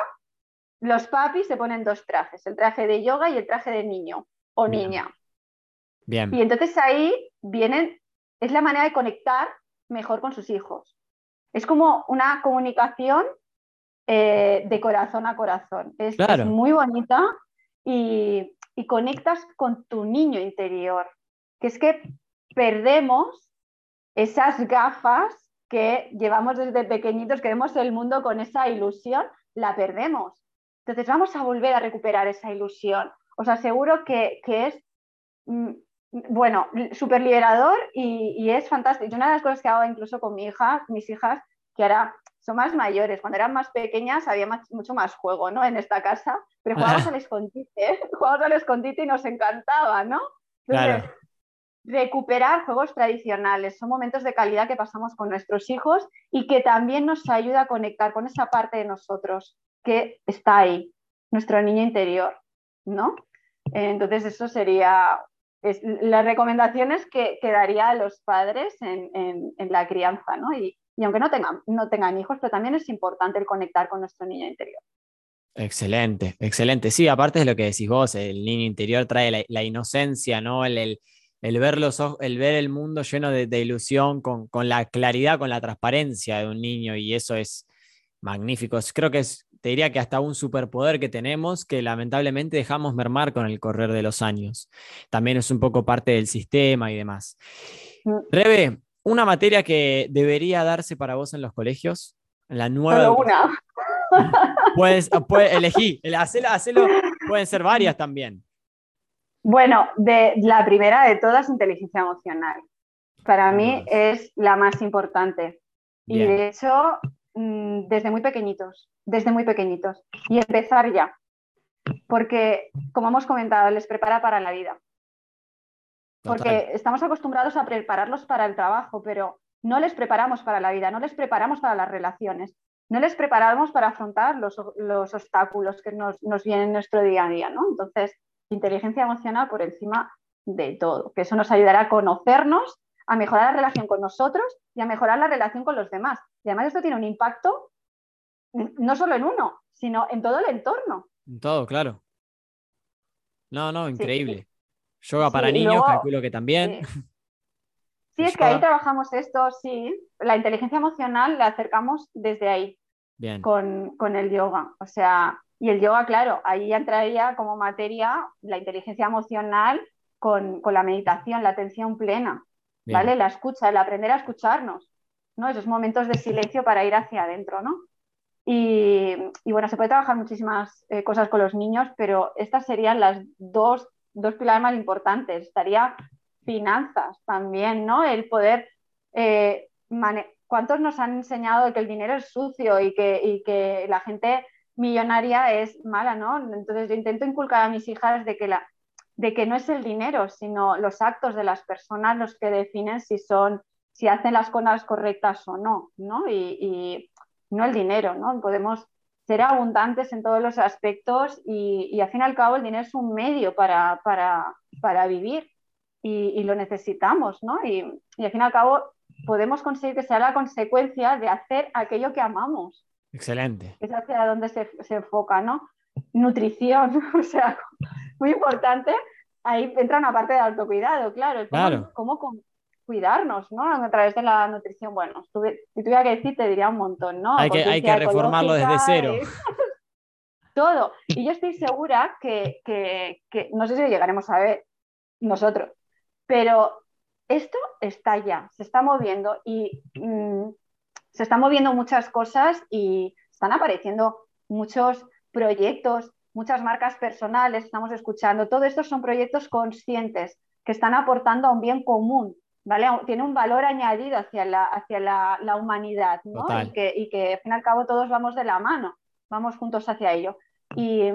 los papis se ponen dos trajes, el traje de yoga y el traje de niño o niña. Bien. Y entonces ahí vienen, es la manera de conectar mejor con sus hijos. Es como una comunicación eh, de corazón a corazón. es muy bonita y, y conectas con tu niño interior, que es que perdemos esas gafas que llevamos desde pequeñitos, que vemos el mundo con esa ilusión, la perdemos. Entonces vamos a volver a recuperar esa ilusión. Os aseguro que, es mm, bueno, súper liberador y, es fantástico. Y una de las cosas que hago incluso con mi hija, mis hijas, que ahora son más mayores, cuando eran más pequeñas había mucho más juego, ¿no? En esta casa, pero jugábamos (laughs) al escondite, (laughs) jugábamos al escondite y nos encantaba, ¿no? Entonces, recuperar juegos tradicionales, son momentos de calidad que pasamos con nuestros hijos y que también nos ayuda a conectar con esa parte de nosotros que está ahí, nuestro niño interior, ¿no? Entonces, eso sería las recomendaciones que, daría a los padres en, la crianza, ¿no? Y, aunque no tengan, no tengan hijos, pero también es importante el conectar con nuestro niño interior. Excelente, excelente. Sí, aparte de lo que decís vos, el niño interior trae la, inocencia, ¿no? El, el, ver los el ver el mundo lleno de, ilusión, con, con, la claridad, con la transparencia de un niño, y eso es magnífico. Creo que es te diría que hasta un superpoder que tenemos que lamentablemente dejamos mermar con el correr de los años. También es un poco parte del sistema y demás. Mm. Rebe, una materia que debería darse para vos en los colegios, la nueva. Solo una. (laughs) Puedes, puedes elegir, hacelo, pueden ser varias también. Bueno, de, la primera de todas, inteligencia emocional. Para mí es la más importante. Y de hecho, mm, desde muy pequeñitos desde muy pequeñitos y empezar ya, porque, como hemos comentado, les prepara para la vida. Porque estamos acostumbrados a prepararlos para el trabajo, pero no les preparamos para la vida, no les preparamos para las relaciones, no les preparamos para afrontar los, obstáculos que nos, vienen en nuestro día a día. ¿no? Entonces, inteligencia emocional por encima de todo, que eso nos ayudará a conocernos, a mejorar la relación con nosotros y a mejorar la relación con los demás. Y además esto tiene un impacto no solo en uno, sino en todo el entorno. En todo, claro. No, no, increíble. Yoga para niños, calculo que también. Sí, (laughs) es que ahí trabajamos esto, sí. La inteligencia emocional la acercamos desde ahí. Bien. Con, el yoga. O sea, y el yoga, claro, ahí entraría como materia la inteligencia emocional con, la meditación, la atención plena, ¿vale? La escucha, el aprender a escucharnos, ¿no? Esos momentos de silencio para ir hacia adentro, ¿no? Y, bueno, se puede trabajar muchísimas eh, cosas con los niños, pero estas serían las dos, dos pilares más importantes. Estaría finanzas también, ¿no? El poder... Eh, ¿Cuántos nos han enseñado que el dinero es sucio y que, y que la gente millonaria es mala, ¿no? Entonces yo intento inculcar a mis hijas de que, la, de que no es el dinero, sino los actos de las personas los que definen si son, si hacen las cosas correctas o no, ¿no? y no el dinero, ¿no? Podemos ser abundantes en todos los aspectos y, al fin y al cabo el dinero es un medio para, para, vivir y, lo necesitamos, ¿no? Y, al fin y al cabo podemos conseguir que sea la consecuencia de hacer aquello que amamos. Excelente. Es hacia donde se, enfoca, ¿no? Nutrición, (laughs) o sea, muy importante. Ahí entra una parte de autocuidado, claro. claro. cómo, cuidarnos, ¿no? A través de la nutrición. Bueno, si tuviera que decir, te diría un montón, ¿no? Hay que, hay que reformarlo desde cero. (laughs) Todo. Y yo estoy segura que, no sé si llegaremos a ver nosotros, pero esto está ya, se está moviendo y mm, se están moviendo muchas cosas y están apareciendo muchos proyectos, muchas marcas personales, estamos escuchando. Todo esto son proyectos conscientes que están aportando a un bien común tiene un valor añadido hacia la, hacia la, humanidad, ¿no? Y que, y que, al fin y al cabo todos vamos de la mano, vamos juntos hacia ello. Y,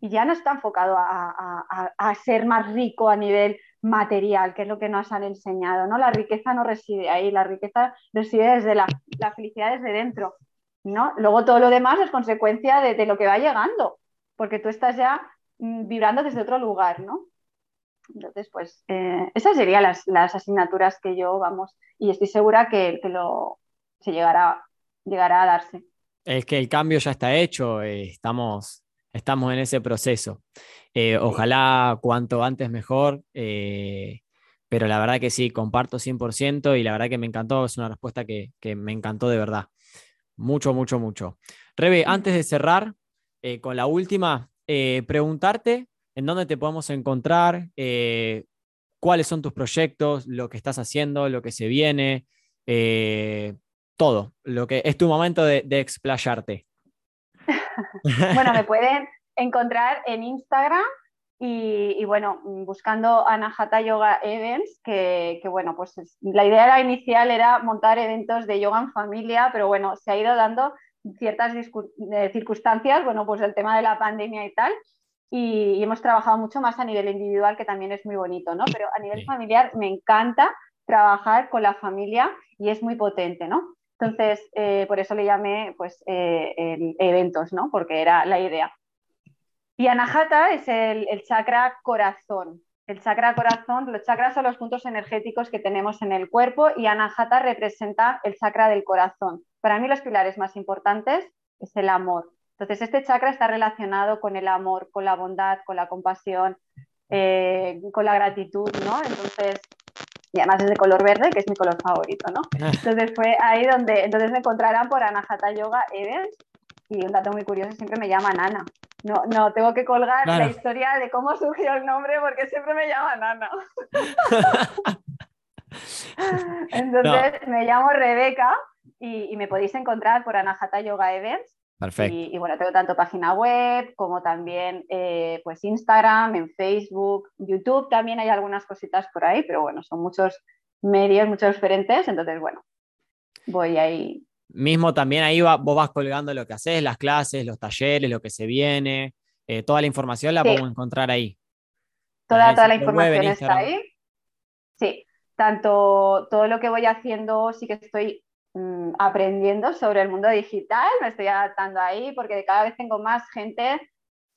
ya no está enfocado a, ser más rico a nivel material, que es lo que nos han enseñado, ¿no? La riqueza no reside ahí, la riqueza reside desde la, la felicidad desde dentro, ¿no? Luego todo lo demás es consecuencia de, de lo que va llegando, porque tú estás ya mm, vibrando desde otro lugar, ¿no? Entonces, pues eh, esas serían las, asignaturas que yo, vamos, y estoy segura que, lo, se llegará, llegará a darse. Es que el cambio ya está hecho, eh, estamos, estamos en ese proceso. Eh, ojalá cuanto antes mejor, pero la verdad que sí, comparto 100% y la verdad que me encantó, es una respuesta que, que me encantó de verdad. Mucho, mucho, mucho. Rebe, antes de cerrar con la última, preguntarte en dónde te podemos encontrar, eh, cuáles son tus proyectos, lo que estás haciendo, lo que se viene, eh, todo, lo que es tu momento de, explayarte. (laughs) bueno, me pueden encontrar en Instagram Y, bueno, buscando Anahata Yoga Events, que, bueno, pues la idea inicial era montar eventos de yoga en familia, pero bueno, se ha ido dando ciertas eh, circunstancias, bueno, pues el tema de la pandemia y tal, y, hemos trabajado mucho más a nivel individual, que también es muy bonito, ¿no? Pero a nivel familiar me encanta trabajar con la familia y es muy potente, ¿no? Entonces, eh, por eso le llamé, pues, eh, eventos, ¿no? Porque era la idea. Y Anahata es el, el, chakra corazón. El chakra corazón, los chakras son los puntos energéticos que tenemos en el cuerpo y Anahata representa el chakra del corazón. Para mí los pilares más importantes es el amor. Entonces este chakra está relacionado con el amor, con la bondad, con la compasión, eh, con la gratitud, ¿no? Entonces, y además es de color verde, que es mi color favorito, ¿no? Entonces fue ahí donde, entonces me encontrarán por Anahata Yoga Events y un dato muy curioso, siempre me llaman Ana. No, no, tengo que colgar la historia de cómo (laughs) surgió el nombre porque siempre me llaman Ana. (laughs) Entonces me llamo Rebeca y, me podéis encontrar por Anahata Yoga Events. Perfecto. Y, bueno, tengo tanto página web como también eh, pues Instagram, en Facebook, YouTube también hay algunas cositas por ahí, pero bueno, son muchos medios, muchos diferentes, entonces bueno, voy ahí. Mismo también ahí va, vos vas colgando lo que haces, las clases, los talleres, lo que se viene, eh, toda la información la podemos encontrar ahí. Toda, toda la información está ahí. Sí, tanto todo lo que voy haciendo, sí que estoy Mm, aprendiendo sobre el mundo digital, me estoy adaptando ahí porque cada vez tengo más gente,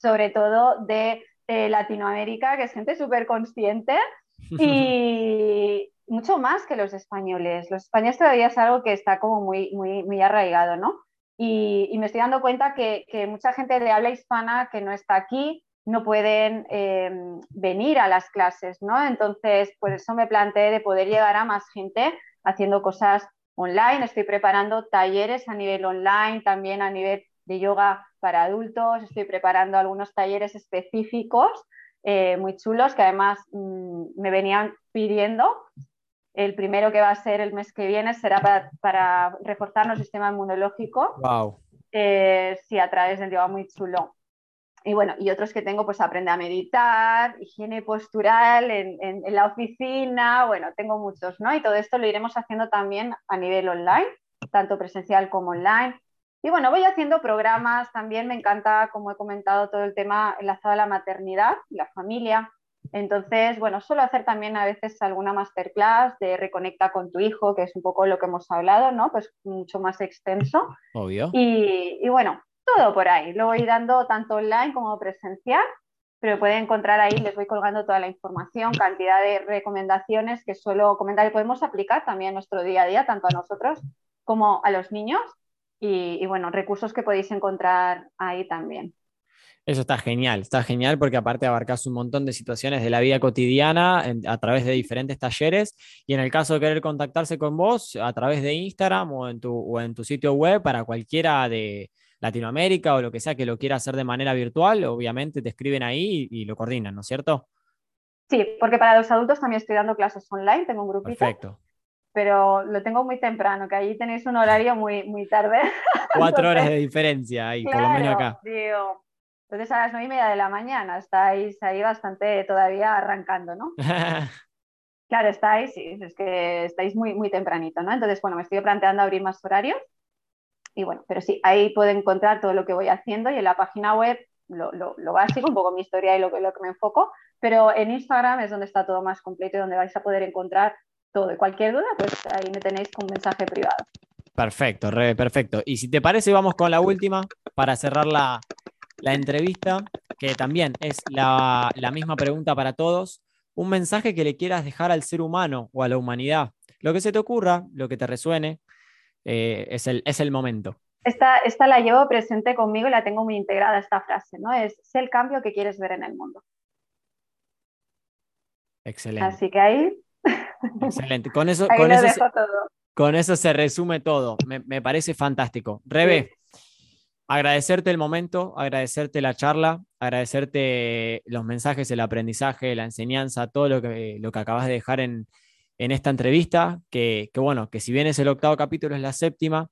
sobre todo de eh, Latinoamérica, que es gente súper consciente (laughs) y mucho más que los españoles. Los españoles todavía es algo que está como muy, muy, muy arraigado, ¿no? Y, me estoy dando cuenta que, mucha gente de habla hispana que no está aquí no pueden eh, venir a las clases, ¿no? Entonces, por eso me planteé de poder llegar a más gente haciendo cosas online, estoy preparando talleres a nivel online, también a nivel de yoga para adultos, estoy preparando algunos talleres específicos eh, muy chulos que además mm, me venían pidiendo. El primero que va a ser el mes que viene será para, reforzar nuestro sistema inmunológico. Wow. Eh, sí, a través del yoga muy chulo. Y bueno, y otros que tengo, pues aprende a meditar, higiene postural en, en, la oficina, bueno, tengo muchos, ¿no? Y todo esto lo iremos haciendo también a nivel online, tanto presencial como online. Y bueno, voy haciendo programas, también me encanta, como he comentado, todo el tema enlazado a la maternidad y la familia. Entonces, bueno, suelo hacer también a veces alguna masterclass de reconecta con tu hijo, que es un poco lo que hemos hablado, ¿no? Pues mucho más extenso. Obvio. Y, y bueno, todo por ahí. Lo voy dando tanto online como presencial, pero pueden encontrar ahí, les voy colgando toda la información, cantidad de recomendaciones que suelo comentar y podemos aplicar también nuestro día a día, tanto a nosotros como a los niños. Y, bueno, recursos que podéis encontrar ahí también. Eso está genial, está genial porque aparte abarcas un montón de situaciones de la vida cotidiana a través de diferentes talleres y en el caso de querer contactarse con vos a través de Instagram o en tu, o en tu sitio web para cualquiera de, Latinoamérica o lo que sea que lo quiera hacer de manera virtual, obviamente te escriben ahí y, lo coordinan, ¿no es cierto? Sí, porque para los adultos también estoy dando clases online, tengo un grupito. Perfecto. Pero lo tengo muy temprano, que ahí tenéis un horario muy, muy tarde. (laughs) Cuatro horas de diferencia ahí, por lo menos acá. Digo, entonces a las nueve y media de la mañana estáis ahí bastante todavía arrancando, ¿no? (laughs) claro, estáis, sí, es que estáis muy, muy tempranito, ¿no? Entonces, bueno, me estoy planteando abrir más horarios y bueno, pero sí, ahí pueden encontrar todo lo que voy haciendo y en la página web lo, lo, básico, un poco mi historia y lo, lo que me enfoco, pero en Instagram es donde está todo más completo y donde vais a poder encontrar todo. Y cualquier duda, pues ahí me tenéis con mensaje privado. Perfecto, Rebe, perfecto. Y si te parece, vamos con la última para cerrar la, la entrevista, que también es la, la misma pregunta para todos. Un mensaje que le quieras dejar al ser humano o a la humanidad. Lo que se te ocurra, lo que te resuene, eh, es, el, es el momento. Esta, esta la llevo presente conmigo y la tengo muy integrada esta frase, ¿no? Es, sé el cambio que quieres ver en el mundo. Excelente. Así que ahí... Excelente. Con eso, (laughs) con, eso se, con eso se resume todo. Me, me parece fantástico. Rebe, agradecerte el momento, agradecerte la charla, agradecerte los mensajes, el aprendizaje, la enseñanza, todo lo que, lo que acabas de dejar en, en esta entrevista, que, bueno, que si bien es el octavo capítulo, es la séptima,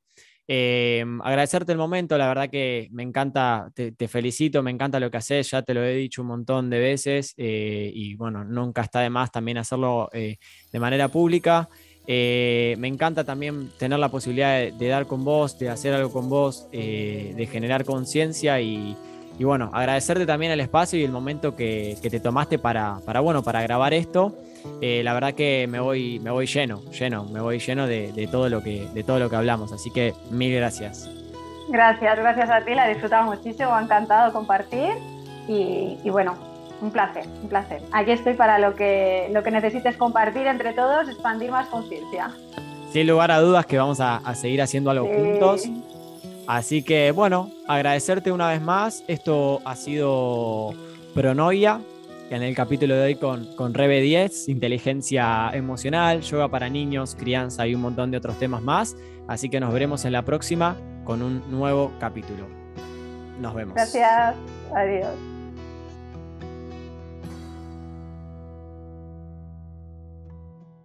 Em, agradecerte el momento, la verdad que me encanta, te, felicito, me encanta lo que haces, ya te lo he dicho un montón de veces eh, y bueno, nunca está de más también hacerlo eh, de manera pública. Eh, me encanta también tener la posibilidad de, dar con vos, de hacer algo con vos, de generar conciencia y, bueno, agradecerte también el espacio y el momento que, te tomaste para, para, bueno, para grabar esto. Eh, la verdad que me voy, me voy lleno, lleno, me voy lleno de, todo lo que, de todo lo que hablamos. Así que mil gracias. Gracias, gracias a ti, la he disfrutado muchísimo, ha encantado compartir y, bueno, un placer, un placer. Aquí estoy para lo que, lo que necesites compartir entre todos, expandir más conciencia. Sin lugar a dudas que vamos a, seguir haciendo algo juntos. Así que bueno, agradecerte una vez más. Esto ha sido Pronoia, en el capítulo de hoy con, con Rebe 10, inteligencia emocional, yoga para niños, crianza y un montón de otros temas más. Así que nos veremos en la próxima con un nuevo capítulo. Nos vemos. Gracias. Adiós.